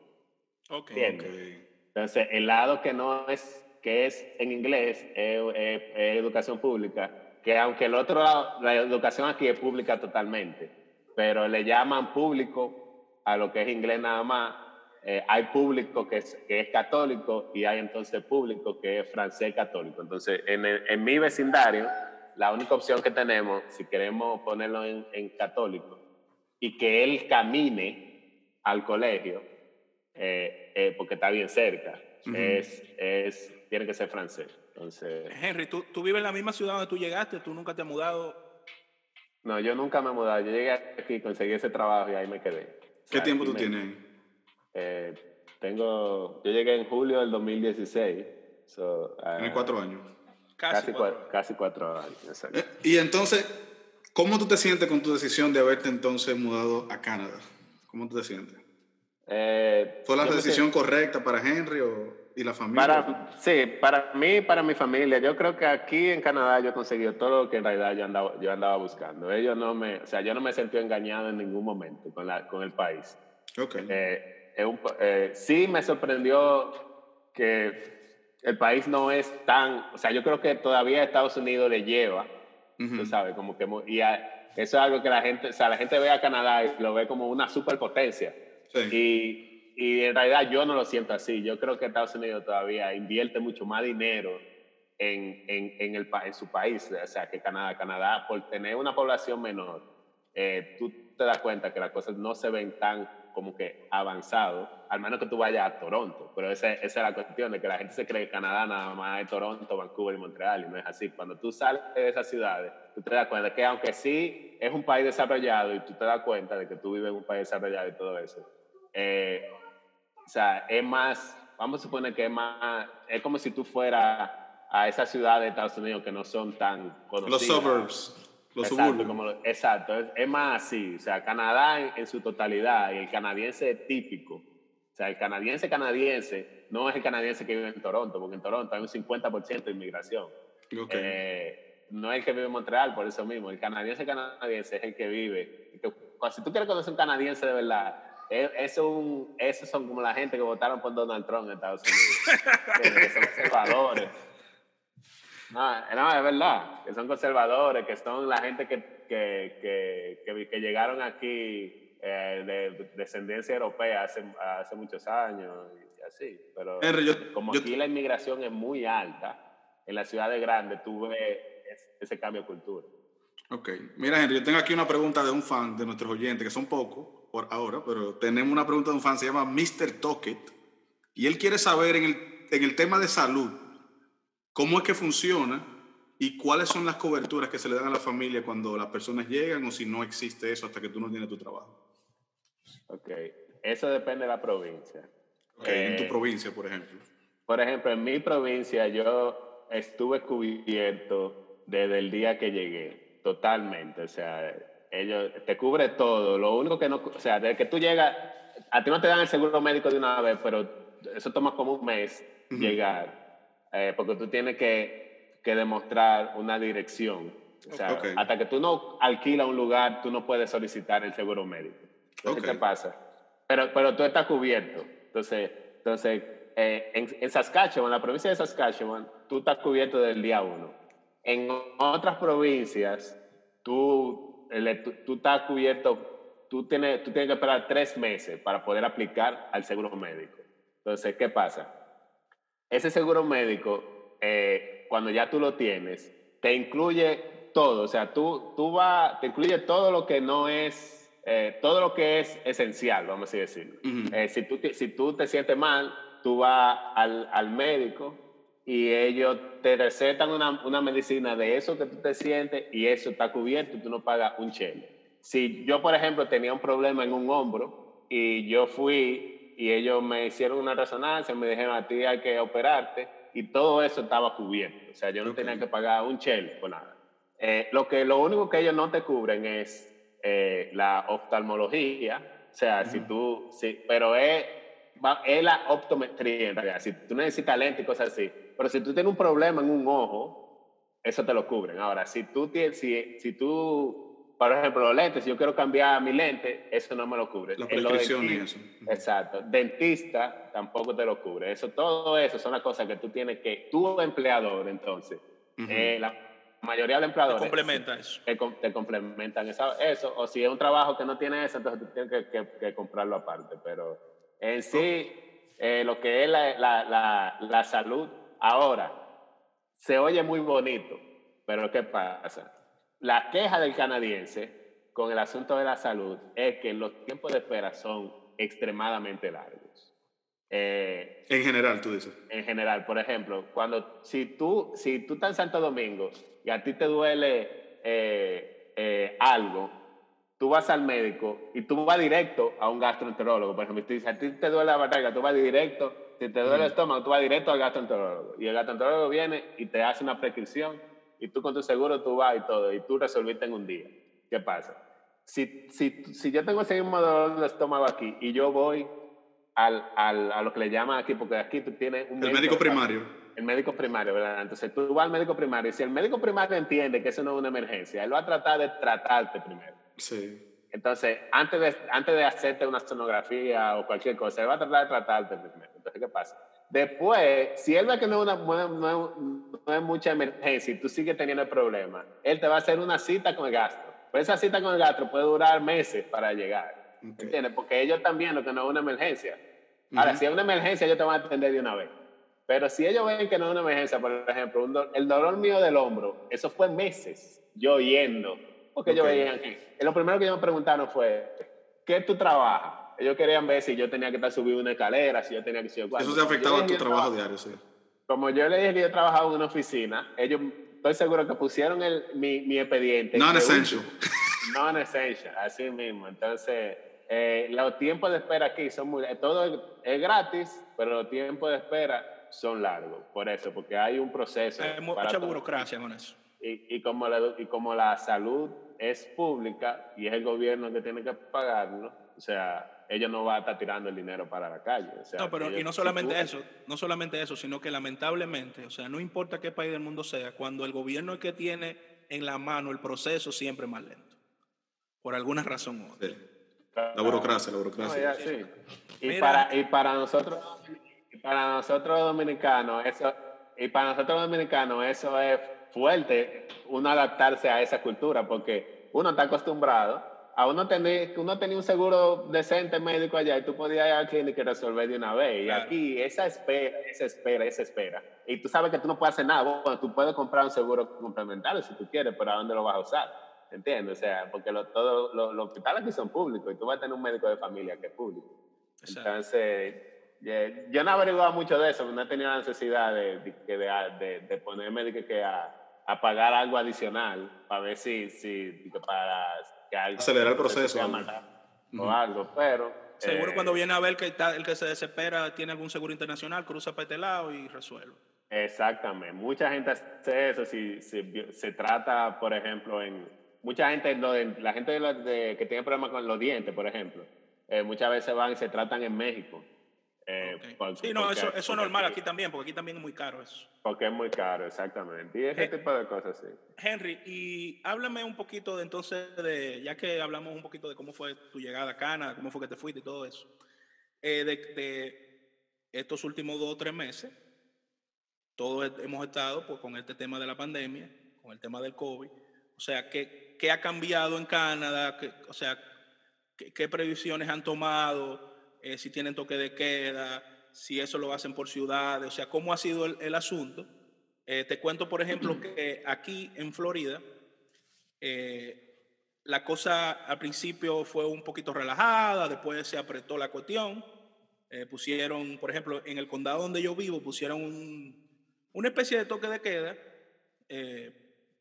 Ok. Entonces, el lado que no es, que es en inglés, es, educación pública, que aunque el otro lado, la educación aquí es pública totalmente, pero le llaman público a lo que es inglés nada más. Eh, hay público que es, que es católico y hay entonces público que es francés católico. Entonces, en, en mi vecindario, la única opción que tenemos, si queremos ponerlo en, católico, y que él camine al colegio, eh, eh, porque está bien cerca, es, es, tiene que ser francés. Entonces, Henry, ¿tú, ¿tú, vives en la misma ciudad donde tú llegaste? ¿Tú nunca te has mudado? No, yo nunca me he mudado. Yo llegué aquí, conseguí ese trabajo y ahí me quedé. ¿Qué tiempo tú tienes ahí? Eh, tengo, yo llegué en julio del 2016. So, uh, cuatro años. Casi, cuatro, casi cuatro años. Eh, y entonces, ¿cómo tú te sientes con tu decisión de haberte entonces mudado a Canadá? ¿Cómo tú te sientes? Eh, ¿Fue la decisión correcta para Henry o, y la familia? Para, sí, para mí para mi familia. Yo creo que aquí en Canadá yo he conseguido todo lo que en realidad yo andaba, yo andaba buscando. Ellos no me, o sea, yo no me sentí engañado en ningún momento con, la, con el país. Okay. Eh, eh, sí me sorprendió que el país no es tan, o sea, yo creo que todavía Estados Unidos le lleva, tú sabes, como que, y eso es algo que la gente, o sea, la gente ve a Canadá y lo ve como una superpotencia. Y, y en realidad yo no lo siento así. Yo creo que Estados Unidos todavía invierte mucho más dinero en, en, en, el, en su país, o sea, que Canadá. Canadá, por tener una población menor, eh, tú te das cuenta que las cosas no se ven tan como que avanzado, al menos que tú vayas a Toronto. Pero esa, esa es la cuestión de que la gente se cree que Canadá nada más es Toronto, Vancouver y Montreal, y no es así. Cuando tú sales de esas ciudades, tú te das cuenta que aunque sí es un país desarrollado y tú te das cuenta de que tú vives en un país desarrollado y todo eso, eh, o sea, es más, vamos a suponer que es más, es como si tú fueras a esas ciudades de Estados Unidos que no son tan conocidas. Los suburbs. Los exacto, como, exacto es, más así. O sea, Canadá en, su totalidad y el canadiense típico. O sea, el canadiense canadiense no es el canadiense que vive en Toronto, porque en Toronto hay un 50% de inmigración. Eh, no es el que vive en Montreal, por eso mismo. El canadiense canadiense es el que vive. si tú quieres conocer un canadiense de verdad, es, un, esos son como la gente que votaron por Donald Trump en Estados Unidos. que son conservadores no, no, es verdad, que son conservadores, que son la gente que, que, que, que llegaron aquí eh, de descendencia europea hace, hace muchos años y así. Pero como aquí la inmigración es muy alta, en la ciudad de grande tú ves ese, cambio de cultura. Ok, mira Henry, yo tengo aquí una pregunta de un fan de nuestros oyentes, que son pocos por ahora, pero tenemos una pregunta de un fan, se llama Mr. Tocket, y él quiere saber en el, en el tema de salud, cómo es que funciona y cuáles son las coberturas que se le dan a la familia cuando las personas llegan o si no existe eso hasta que tú no tienes tu trabajo. Ok, eso depende de la provincia. en tu eh, provincia, por ejemplo. Por ejemplo, en mi provincia yo estuve cubierto desde el día que llegué, totalmente. O sea, ellos te cubre todo. Lo único que no, o sea, desde que tú llegas, a ti no te dan el seguro médico de una vez, pero eso toma como un mes llegar. Eh, porque tú tienes que, que, demostrar una dirección. O sea, hasta que tú no alquilas un lugar, tú no puedes solicitar el seguro médico. Entonces, ¿qué pasa? Pero, pero tú estás cubierto. Entonces, entonces eh, en, en Saskatchewan, la provincia de Saskatchewan, tú estás cubierto del día uno. En otras provincias, tú, tú, tú estás cubierto, tú tienes, tú tienes que esperar tres meses para poder aplicar al seguro médico. Entonces, ¿qué pasa? ese seguro médico, eh, cuando ya tú lo tienes, te incluye todo, o sea, tú, tú va, te incluye todo lo que no es, eh, todo lo que es esencial, vamos a decirlo. Eh, si, tú, si tú te sientes mal, tú vas al, al médico y ellos te recetan una, una, medicina de eso que tú te sientes y eso está cubierto y tú no pagas un chele. Si yo, por ejemplo, tenía un problema en un hombro y yo fui y ellos me hicieron una resonancia, me dijeron a ti hay que operarte y todo eso estaba cubierto. O sea, yo no tenía que pagar un chel o nada. Eh, lo, que, lo único que ellos no te cubren es eh, la oftalmología. O sea, si tú, sí, pero es es la optometría en realidad. Si tú necesitas lente y cosas así. Pero si tú tienes un problema en un ojo, eso te lo cubren. Ahora, si tú, tienes, si, si tú, por ejemplo, los lentes, si yo quiero cambiar mi lente, eso no me lo cubre. La prescripción y eso. Exacto. Dentista tampoco te lo cubre. Eso, todo eso son las cosas que tú tienes que, tu empleador, entonces, eh, la mayoría de empleadores. Te complementa eso. Te, complementan eso. O si es un trabajo que no tiene eso, entonces tú tienes que, que comprarlo aparte. Pero en sí, eh, lo que es la, la, la, salud ahora, se oye muy bonito, pero ¿qué pasa? La queja del canadiense con el asunto de la salud es que los tiempos de espera son extremadamente largos. Eh, en general, tú dices. En general, por ejemplo, cuando si tú, si tú estás en Santo Domingo y a ti te duele eh, algo, tú vas al médico y tú vas directo a un gastroenterólogo. Por ejemplo, si a ti te duele la barriga, tú vas directo, si te duele el estómago, tú vas directo al gastroenterólogo. Y el gastroenterólogo viene y te hace una prescripción y tú con tu seguro tú vas y todo, y tú resolviste en un día. ¿Qué pasa? Si, si, si yo tengo ese mismo dolor de estómago aquí y yo voy al, al, a lo que le llaman aquí, porque aquí tú tienes un... El médico, primario. El médico primario, ¿verdad? Entonces tú vas al médico primario y si el médico primario entiende que eso no es una emergencia, él va a tratar de tratarte primero. Sí. Entonces, antes de, antes de hacerte una sonografía o cualquier cosa, él va a tratar de tratarte primero. Entonces, ¿qué pasa? Después, si él ve que no es, una, no, es mucha emergencia y tú sigues teniendo el problema, él te va a hacer una cita con el gastro. Pero esa cita con el gastro puede durar meses para llegar. ¿Entiendes? Porque ellos también lo que no es una emergencia. Ahora, si es una emergencia, ellos te van a atender de una vez. Pero si ellos ven que no es una emergencia, por ejemplo, el dolor mío del hombro, eso fue meses yo yendo porque ellos veían que. Lo primero que ellos me preguntaron fue: ¿qué tú trabajas? Ellos querían ver si yo tenía que estar subiendo una escalera, si yo tenía que Eso se afectaba a tu trabajo diario, sí. Como yo le dije que yo trabajaba en una oficina, ellos, estoy seguro que pusieron el, mi, mi expediente. Non-essential. Non-essential, así mismo. Entonces, eh, los tiempos de espera aquí son muy. Todo es, gratis, pero los tiempos de espera son largos. Por eso, porque hay un proceso. Hay mucha burocracia con eso. Y, y, como la, y como la salud es pública y es el gobierno que tiene que pagarlo, o sea, ellos no van a estar tirando el dinero para la calle. no, pero y no solamente eso, no solamente eso, sino que lamentablemente, o sea, no importa qué país del mundo sea, cuando el gobierno es que tiene en la mano el proceso siempre es más lento, por alguna razón u otra. La burocracia, la burocracia. sí. y, para, y para nosotros, y para nosotros dominicanos, eso, y para nosotros dominicanos, eso es fuerte uno adaptarse a esa cultura, porque uno está acostumbrado a uno tener, uno tenía un seguro decente médico allá y tú podías ir al clínico y resolver de una vez. Y aquí esa espera, esa espera, esa espera. Y tú sabes que tú no puedes hacer nada. Bueno, tú puedes comprar un seguro complementario si tú quieres, pero ¿a dónde lo vas a usar? ¿Entiendes? O sea, porque todos los hospitales aquí son públicos y tú vas a tener un médico de familia que es público. Entonces, yo no he averiguado mucho de eso, no he tenido la necesidad de, de, de, de ponerme que a a pagar algo adicional para ver si, si para acelerar el proceso o algo, pero seguro cuando eh, viene a ver que está, el que se desespera tiene algún seguro internacional, cruza para este lado y resuelve. Exactamente, mucha gente hace eso si, se trata, por ejemplo, en mucha gente, la gente de, que tiene problemas con los dientes, por ejemplo, eh, muchas veces van y se tratan en México eh, sí, no, eso, eso es normal aquí también, porque aquí también es muy caro eso. Porque es muy caro, exactamente. Y ese tipo de cosas, sí. Henry, y háblame un poquito de entonces, de, ya que hablamos un poquito de cómo fue tu llegada a Canadá, cómo fue que te fuiste y todo eso, eh, de, estos últimos dos o tres meses, todos hemos estado pues, con este tema de la pandemia, con el tema del COVID. O sea, ¿qué, qué ha cambiado en Canadá? o sea, ¿qué, ¿qué previsiones han tomado? Eh, si tienen toque de queda, si eso lo hacen por ciudades, o sea, cómo ha sido el, asunto. Eh, te cuento, por ejemplo, que aquí en Florida, eh, la cosa al principio fue un poquito relajada, después se apretó la cuestión. pusieron, por ejemplo, en el condado donde yo vivo, pusieron una especie de toque de queda.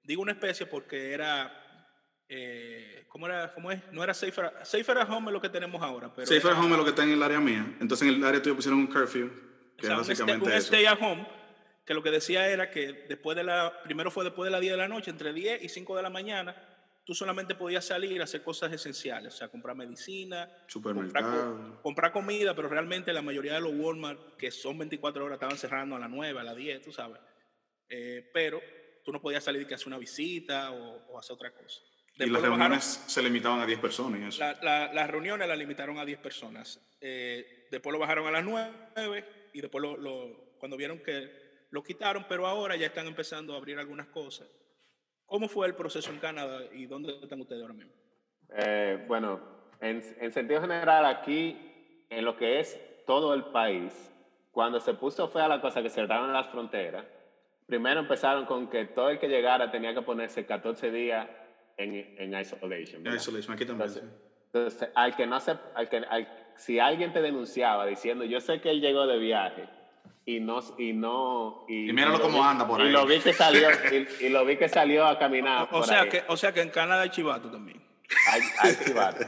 digo una especie porque era eh, ¿cómo, era, ¿cómo es? No era Safer, Safer at Home es lo que tenemos ahora. Pero Safer at Home es lo que está en el área mía. Entonces en el área tuyo pusieron un curfew, que básicamente un, Stay at Home, que lo que decía era que después de la, primero fue después de las 10 de la noche, entre 10 y 5 de la mañana, tú solamente podías salir a hacer cosas esenciales, o sea, comprar medicina, supermercado, comprar, comprar, comida, pero realmente la mayoría de los Walmart, que son 24 horas, estaban cerrando a las 9, a las 10, tú sabes. Eh, pero tú no podías salir que hacer una visita o, hacer otra cosa. Y las reuniones se limitaban a 10 personas. las reuniones las limitaron a 10 personas. Eh, después lo bajaron a las 9 y después lo, cuando vieron que lo quitaron, pero ahora ya están empezando a abrir algunas cosas. ¿Cómo fue el proceso en Canadá y dónde están ustedes ahora mismo? Eh, bueno, en, en, sentido general, aquí, en lo que es todo el país, cuando se puso fea la cosa que cerraron las fronteras, primero empezaron con que todo el que llegara tenía que ponerse 14 días en, en isolation. En isolation, aquí también. Entonces, al que no se, al que, si alguien te denunciaba diciendo, yo sé que él llegó de viaje, y no y no y, míralo cómo anda por ahí. y lo vi que salió y, lo vi que salió a caminar o, sea que o sea que en Canadá hay chivato también. Hay, hay chivato.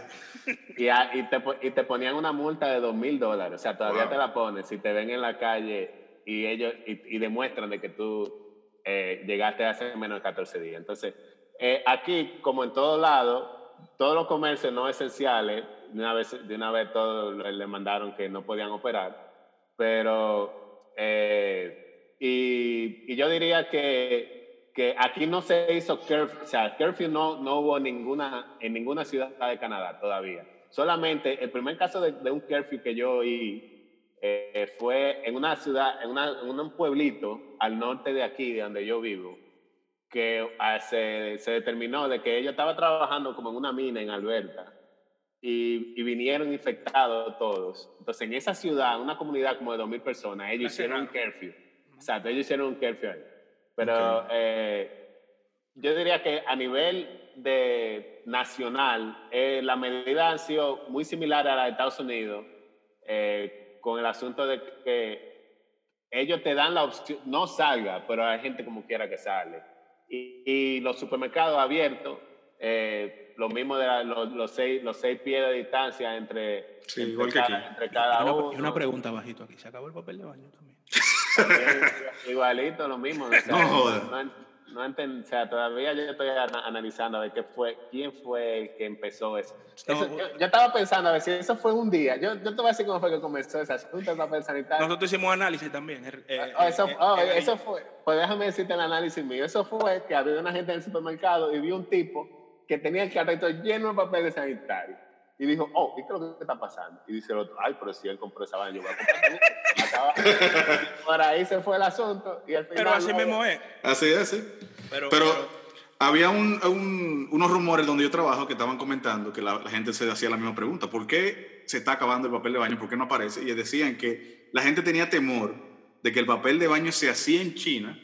Y, y, te, y te ponían una multa de dos mil dólares o sea todavía te la pones si te ven en la calle y ellos y, demuestran de que tú eh, llegaste hace menos de 14 días. Entonces eh, aquí como en todo lado todos los comercios no esenciales de una vez de una vez todos le mandaron que no podían operar pero eh, y, yo diría que, que, aquí no se hizo curfew, o sea, curfew no, no hubo ninguna, en ninguna ciudad de Canadá todavía. Solamente el primer caso de, un curfew que yo oí eh, fue en una ciudad, en, en, un pueblito al norte de aquí, de donde yo vivo, que ah, se, se determinó de que ellos estaban trabajando como en una mina en Alberta y, vinieron infectados todos. Entonces, en esa ciudad, una comunidad como de 2.000 personas, ellos hicieron un curfew. Exacto, ellos hicieron un curfew ahí. Pero eh, yo diría que a nivel de nacional, eh, la medida ha sido muy similar a la de Estados Unidos, eh, con el asunto de que ellos te dan la opción, no salga, pero hay gente como quiera que sale. Y, y los supermercados abiertos, lo mismo de los, seis, los seis pies de distancia entre, cada, uno. Y una pregunta bajito aquí, ¿se acabó el papel de baño también? igualito, lo mismo. no, no, o sea, todavía yo estoy analizando a ver qué fue, quién fue el que empezó eso. yo, estaba pensando a ver si eso fue un día. Yo, yo te voy a decir cómo fue que comenzó ese asunto papel sanitario. Nosotros hicimos análisis también. Eh, oh, eso, eh, oh, eh, eso fue, pues déjame decirte el análisis mío. Eso fue que había una gente en el supermercado y vi un tipo que tenía el carrito lleno de papeles sanitarios. Y dijo, oh, ¿y qué es lo que está pasando? Y dice el otro, ay, pero si él compró esa vaina, yo voy a comprar Por ahí se fue el asunto. Y al final pero así mismo es. Así es, sí. Pero, había un, unos rumores donde yo trabajo que estaban comentando que la, gente se hacía la misma pregunta. ¿Por qué se está acabando el papel de baño? ¿Por qué no aparece? Y decían que la gente tenía temor de que el papel de baño se hacía en China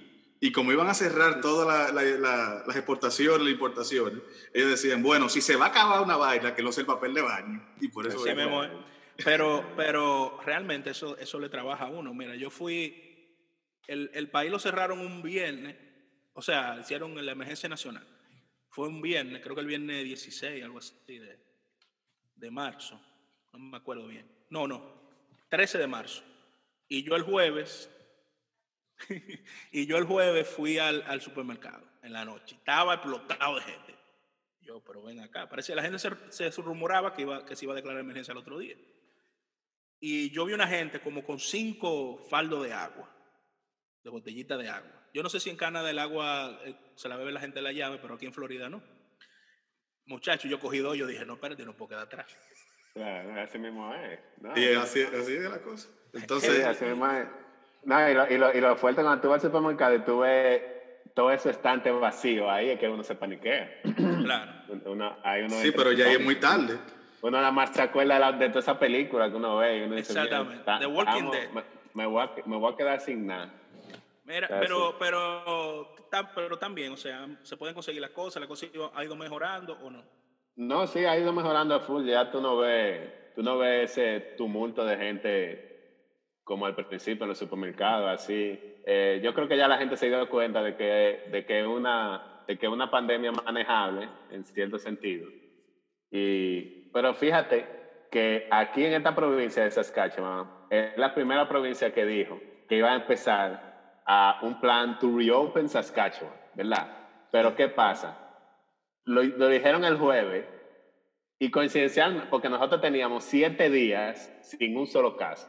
y como iban a cerrar todas las exportaciones, las importaciones, ellos decían, bueno, si se va a acabar una vaina, que no sea el papel de baño. Y por eso... pero, pero realmente eso, eso le trabaja a uno. Mira, yo fui, el, el país lo cerraron un viernes, o sea, hicieron la emergencia nacional. Fue un viernes, creo que el viernes 16, algo así, de, de marzo. No me acuerdo bien. No, no, 13 de marzo. Y yo el jueves y yo el jueves fui al, al, supermercado en la noche. Estaba explotado de gente. Yo, pero ven acá. Parece que la gente se, se rumoraba que, iba, que se iba a declarar emergencia el otro día. Y yo vi una gente como con cinco faldos de agua, de botellita de agua. Yo no sé si en Canadá el agua eh, se la bebe la gente de la llave, pero aquí en Florida no. Muchachos, yo cogí dos, yo dije, no, espérate, no puedo quedar atrás. Claro, así mismo es. y así, así es la cosa. Entonces, así mismo es. No, y lo, y lo, y lo fuerte cuando tú vas al supermercado y tú ves todo ese estante vacío, ahí es que uno se paniquea. Claro. Uno, hay uno sí, pero ya es muy tarde. Uno nada más se acuerda de, toda esa película que uno ve. Y uno dice, Exactamente. The Walking Dead. Me, voy a, me, voy a, quedar sin nada. Mira, pero, pero, pero también, o sea, se pueden conseguir las cosas, la cosa ha ido mejorando o no. No, sí, ha ido mejorando a full. Ya tú no ves, tú no ves ese tumulto de gente como al principio en los supermercados, así. Eh, yo creo que ya la gente se ha dado cuenta de que, de que una de que una pandemia manejable en cierto sentido. Y, pero fíjate que aquí en esta provincia de Saskatchewan es la primera provincia que dijo que iba a empezar a un plan to reopen Saskatchewan, ¿verdad? Pero ¿qué pasa? lo, lo dijeron el jueves y coincidencialmente, porque nosotros teníamos siete días sin un solo caso,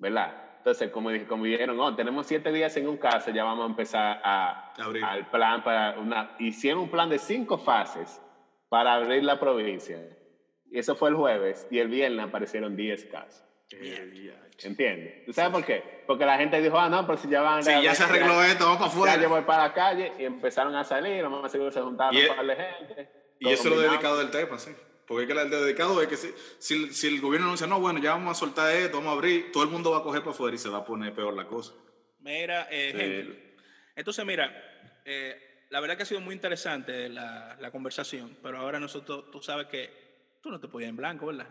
¿verdad? Entonces, como, como dijeron, oh, tenemos siete días sin un caso, ya vamos a empezar a, Abrir. al plan para una... Hicieron un plan de cinco fases para abrir la provincia. Y eso fue el jueves, y el viernes aparecieron 10 casos. ¿Entiendes? ¿Tú sabes por qué? Porque la gente dijo, ah, no, pero si ya van... Sí, ya se arregló esto, vamos para Ya yo afuera. voy para la calle y empezaron a salir, lo más seguro se juntaron un e- par de gente. Y eso es lo dedicado del tema, sí. Porque es que el dedicado es que si, si, si el gobierno anuncia, no, bueno, ya vamos a soltar esto, vamos a abrir, todo el mundo va a coger para afuera y se va a poner peor la cosa. Mira, eh, Sí. Henry, Entonces, mira, eh, la verdad que ha sido muy interesante la, la conversación, pero ahora nosotros, tú sabes que tú no te podías en blanco, ¿verdad?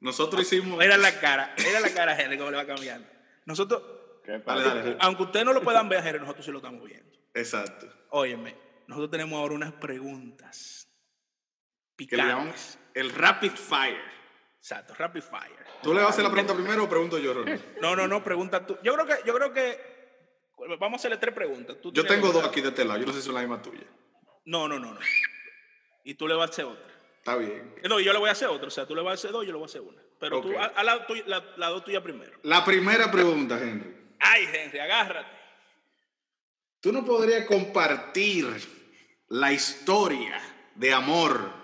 Nosotros hicimos... Mira la cara, mira la cara Henry cómo le va cambiando. Nosotros, ¿Qué Dale, pasa? dale. aunque ustedes no lo puedan ver nosotros sí lo estamos viendo. Exacto. Óyeme, nosotros tenemos ahora unas preguntas Que le llamamos picantes. el rapid fire. Exacto, rapid fire. ¿Tú le vas a hacer la pregunta primero o pregunto yo, Ronald? No, no, no, pregunta tú. Yo creo que, yo creo que vamos a hacerle tres preguntas. Tú Yo tengo dos aquí de este lado, yo no sé si son la misma tuya. No, no, no, no. Y tú le vas a hacer otra. Está bien. No, yo le voy a hacer otra. O sea, tú le vas a hacer dos, yo le voy a hacer una. Pero tú, la, la, la dos tuya primero. La primera pregunta, Henry. Ay, Henry, agárrate. ¿Tú no podrías compartir la historia de amor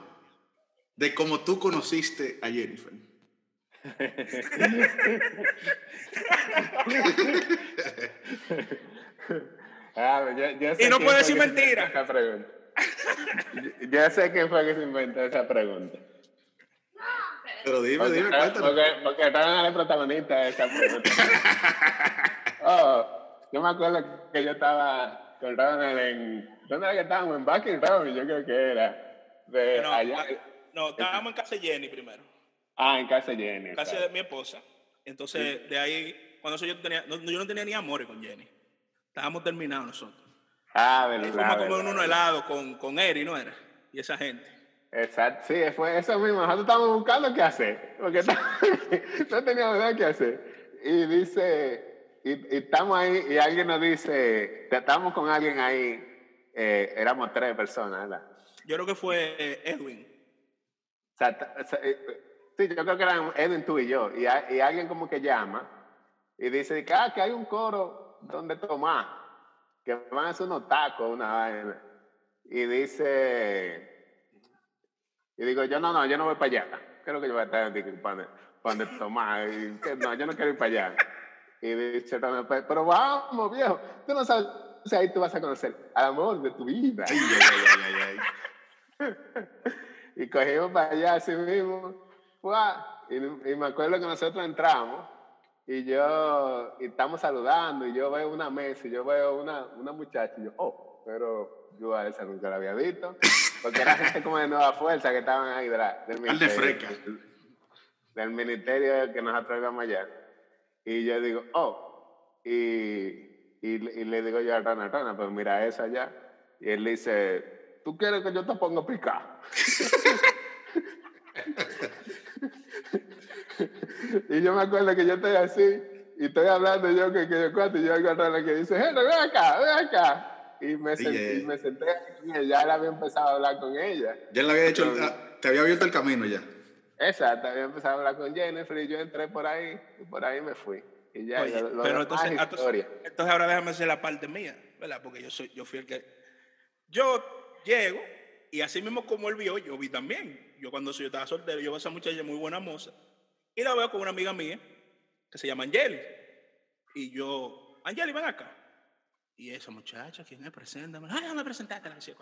de cómo tú conociste a Jennifer? Ah, yo, yo sé Y no puede decir mentira. esa pregunta. yo, yo sé quién fue que se inventó esa pregunta. Pero dime, Porque, dime, cuéntame. porque, porque estaban el protagonista de esa pregunta. oh, yo me acuerdo que yo estaba con Ronald en. ¿Dónde era que estábamos? En Bucking Road, yo creo que era. De No, allá. No, estábamos en casa de Jenny primero. Ah, en casa de Jenny. En casa de mi esposa. Entonces, de ahí, cuando eso yo tenía, no, yo no tenía ni amores con Jenny. Estábamos terminados nosotros. Ah, verdad. fuimos a comer unos helados con, con Eri, ¿no era? Y esa gente. Exacto, sí, fue eso mismo. Nosotros estábamos buscando qué hacer, porque no teníamos nada que hacer. Y dice, y, y estamos ahí, y alguien nos dice, estamos con alguien ahí, eh, éramos tres personas, ¿verdad? Yo creo que fue eh, Edwin. Sea, eh, eh, sí, yo creo que eran Edwin, tú y yo, y, a- y alguien como que llama y dice que, ah, que hay un coro donde tomar, que van a hacer unos tacos, una vaina. Y dice, y digo, yo no, no, yo no voy para allá. Creo que yo voy a estar para tomar. Y que, no, yo no quiero ir para allá. Y dice, "Tome, pues, pero vamos, viejo, tú no sabes ahí tú vas a conocer al amor de tu vida. Ay, ay, ay, ay, ay. Y cogimos para allá así mismo. Y, y me acuerdo que nosotros entramos y yo, y estamos saludando y yo veo una mesa y yo veo una, una muchacha y yo, oh, pero yo a esa nunca la había visto. Porque era gente como de Nueva Fuerza que estaban ahí la- del ministerio. freca. Del ministerio que nosotros íbamos allá. Y yo digo, oh, y, y, y le digo yo a Rana, Rana, pues mira esa allá. Y él dice, ¿tú quieres que yo te ponga a picar? y yo me acuerdo que yo estoy así, y estoy hablando yo que, que yo cuento, y yo oigo a Rana que dice, Henry, ven acá, ven acá. Y me, Sí, senté, eh. y me senté ella, ya él había empezado a hablar con ella. Ya le había hecho, el- Pero- ah, te había abierto el camino ya. Exacto, había empezado a hablar con Jennifer y yo entré por ahí y por ahí me fui. Y ya, Oye, lo- lo pero entonces, es entonces, historia. entonces ahora déjame hacer la parte mía, ¿verdad? Porque yo soy, yo fui el que. Yo llego y así mismo como él vio, yo vi también. Yo cuando yo estaba soltero, yo veo a esa muchacha muy buena moza y la veo con una amiga mía que se llama Angeli. Y yo, Angeli, ven acá. Y esa muchacha, ¿quién es? Preséntame. Ay, déjame presentarte. La decía,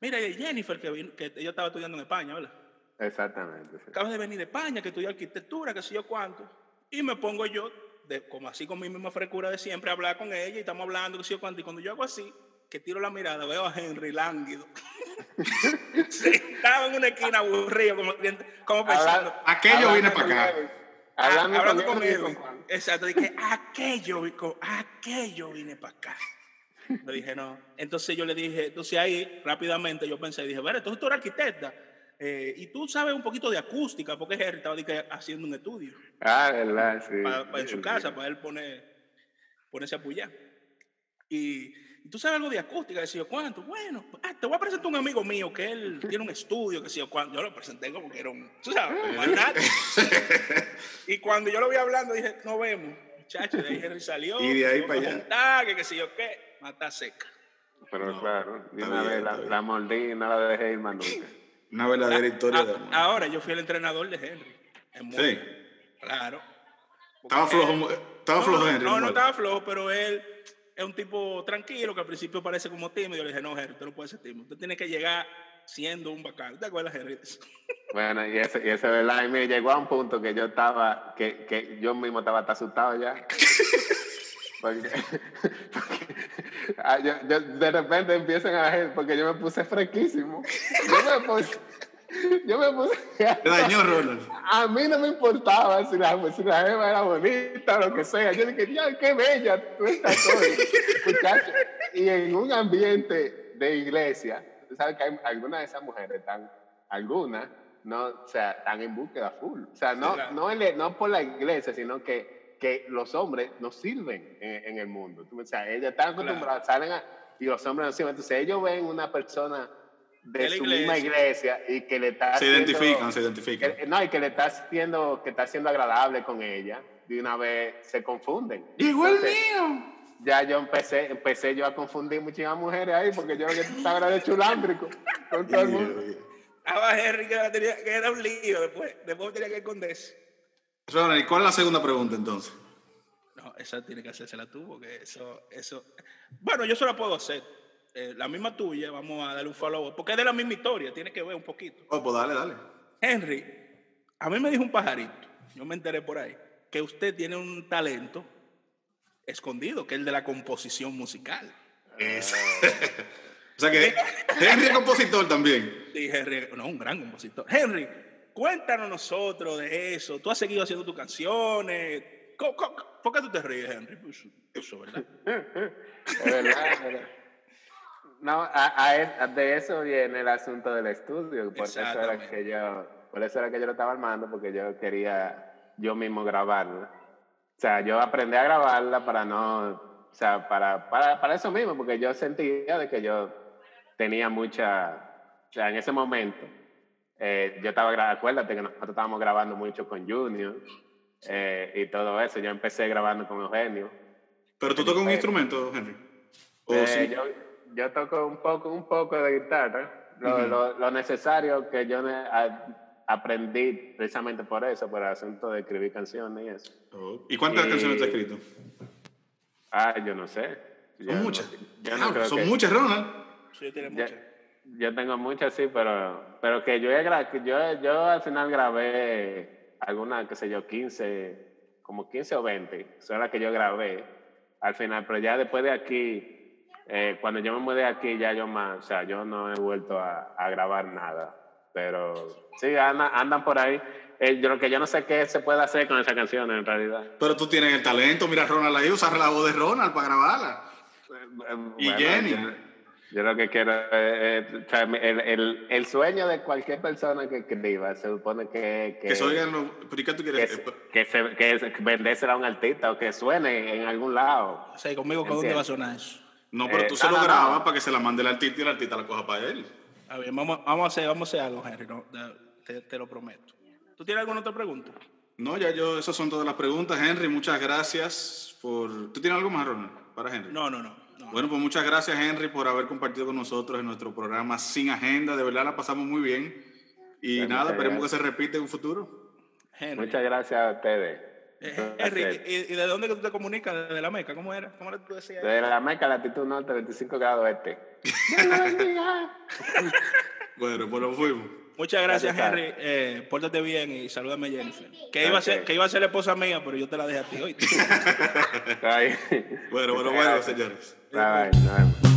Mira, Jennifer, que, vino- que yo estaba estudiando en España, ¿verdad? Exactamente. sí. acabas de venir de España, que estudió arquitectura, que sé yo cuánto. Y me pongo yo, de, como así con mi misma frescura de siempre, a hablar con ella y estamos hablando, que sé yo cuánto. Y cuando yo hago así, que tiro la mirada, veo a Henry lánguido. Estaba en una esquina aburrido, como, como pensando. Habla- Aquello viene pa' con acá. Ah, Hablando, hablando con Edwin. Exacto, dije, aquello, aquello vine para acá. Le dije, no. Entonces yo le dije, entonces ahí rápidamente yo pensé, dije, bueno, entonces tú eres arquitecta. eh, y tú sabes un poquito de acústica, porque Henry estaba di que, haciendo un estudio Ah, verdad, sí. pa- pa- en su casa para él poner, ponerse a apoyar. Y, tú sabes algo de acústica, decía yo, ¿cuánto? Bueno, ah, te voy a presentar un amigo mío que él tiene un estudio, que si yo, cuando yo lo presenté como que era un, tú sabes, y cuando yo lo vi hablando, dije, no vemos, muchacho, de ahí Henry salió. Y de ahí para allá. que, que si yo, ¿qué? Mata seca. Pero claro, de una vez la, la, mordí y no la dejé ir más nunca. Una verdadera historia de amor. Ahora, yo fui el entrenador de Henry. sí. Claro. Estaba flojo, estaba flojo Henry. No, no estaba flojo, pero él es un tipo tranquilo que al principio parece como tímido. Yo le dije, no, Henry, usted no puede ser tímido. Usted tiene que llegar siendo un bacán. ¿Te acuerdas, Henry? Bueno, y ese, y ese verdad, y me llegó a un punto que yo estaba, que, que yo mismo estaba asustado ya. porque, ah, yo, de repente empiezan a ver, porque yo me puse fresquísimo. Yo me puse, yo me puse. Te dañó, Ronald. A mí no me importaba si la, si la Eva era bonita o lo que sea. Yo dije, ya, qué bella tú estás hoy, muchacho. Y en un ambiente de iglesia, tú sabes que hay algunas de esas mujeres están, algunas, no, o sea, están en búsqueda full. O sea, no, no, no por la iglesia, sino que, que los hombres no sirven en, el mundo. O sea, ellas están acostumbradas, salen a, y los hombres no sirven. Entonces ellos ven una persona de, su misma iglesia y que le está se identifican se identifican no y que le está haciendo que está siendo agradable con ella de una vez se confunden igual mío ya yo empecé empecé yo a confundir muchísimas mujeres ahí porque yo lo que estaba de chulándrico con todo el mundo ah Henry que era, que era un lío después después tenía que esconderse Ronald, ¿y cuál es la segunda pregunta entonces? No, esa tiene que hacérsela tú, porque eso, eso. Bueno, yo se la puedo hacer. Eh, la misma tuya, vamos a darle un follow porque es de la misma historia, tiene que ver un poquito. Oh, pues dale, dale. Henry, a mí me dijo un pajarito, yo me enteré por ahí, que usted tiene un talento escondido, que es el de la composición musical. o sea que Henry es compositor también. Sí, Henry, no, un gran compositor. Henry, cuéntanos nosotros de eso. Tú has seguido haciendo tus canciones. ¿Por qué tú te ríes, Henry? Pues, eso, ¿verdad? es verdad. No, a, de eso viene el asunto del estudio. Por eso era que yo, por eso era que yo lo estaba armando, porque yo quería yo mismo grabarla. O sea, yo aprendí a grabarla para no, o sea, para, para, para eso mismo, porque yo sentía de que yo tenía mucha, o sea, en ese momento, eh, yo estaba, acuérdate que nosotros estábamos grabando mucho con Junior eh, y todo eso. Yo empecé grabando con Eugenio. ¿Pero tú tocas un instrumento, Henry? ¿O eh, sí? yo toco un poco, un poco de guitarra, lo, lo, necesario que yo aprendí precisamente por eso, por el asunto de escribir canciones y eso. Oh. ¿Y cuántas canciones te has escrito? Ah, yo no sé. Son muchas. son muchas, Ronald. Sí, tiene muchas. Yo, tengo muchas, sí, pero, pero que yo, he yo, yo al final grabé algunas, qué sé yo, 15, como 15 o 20, son las que yo grabé al final, pero ya después de aquí eh, cuando yo me mudé aquí, ya yo más, o sea, yo no he vuelto a, a grabar nada. Pero sí, andan, por ahí. Eh, yo lo que yo no sé qué se puede hacer con esa canción en realidad. Pero tú tienes el talento, mira Ronald ahí, usar la voz de Ronald para grabarla. Eh, y Jenny. Yo, lo que quiero es, el, el, el, sueño de cualquier persona que escriba, se supone que... Que, que oigan los... ¿Qué tú quieres? Que, se, que vendérsela a un artista o que suene en algún lado. O sea, conmigo, ¿con dónde va a sonar eso? No, pero tú eh, se lo grabas para que se la mande el artista y el artista la coja para él. A ver, vamos, vamos, a, hacer, vamos a hacer algo, Henry, te, te, lo prometo. ¿Tú tienes alguna otra pregunta? No, ya yo, esas son todas las preguntas. Henry, muchas gracias por... ¿Tú tienes algo más, Ronald, para Henry? No, no, no, Bueno, pues muchas gracias, Henry, por haber compartido con nosotros en nuestro programa Sin Agenda. De verdad la pasamos muy bien. Y nada, esperemos que se repita en un futuro. Henry. Muchas gracias a ustedes. Eh, ¿y, de dónde que tú te comunicas? ¿De la Meca? ¿Cómo era? ¿Cómo era tú decías? De la Meca, latitud norte, 25 grados este. bueno, pues nos fuimos. Muchas gracias, Henry. Eh, pórtate bien y salúdame a Jennifer. Que iba, a ser, que iba a ser la esposa mía, pero yo te la dejé a ti hoy. bueno, bueno, bueno, señores. Bye, bye.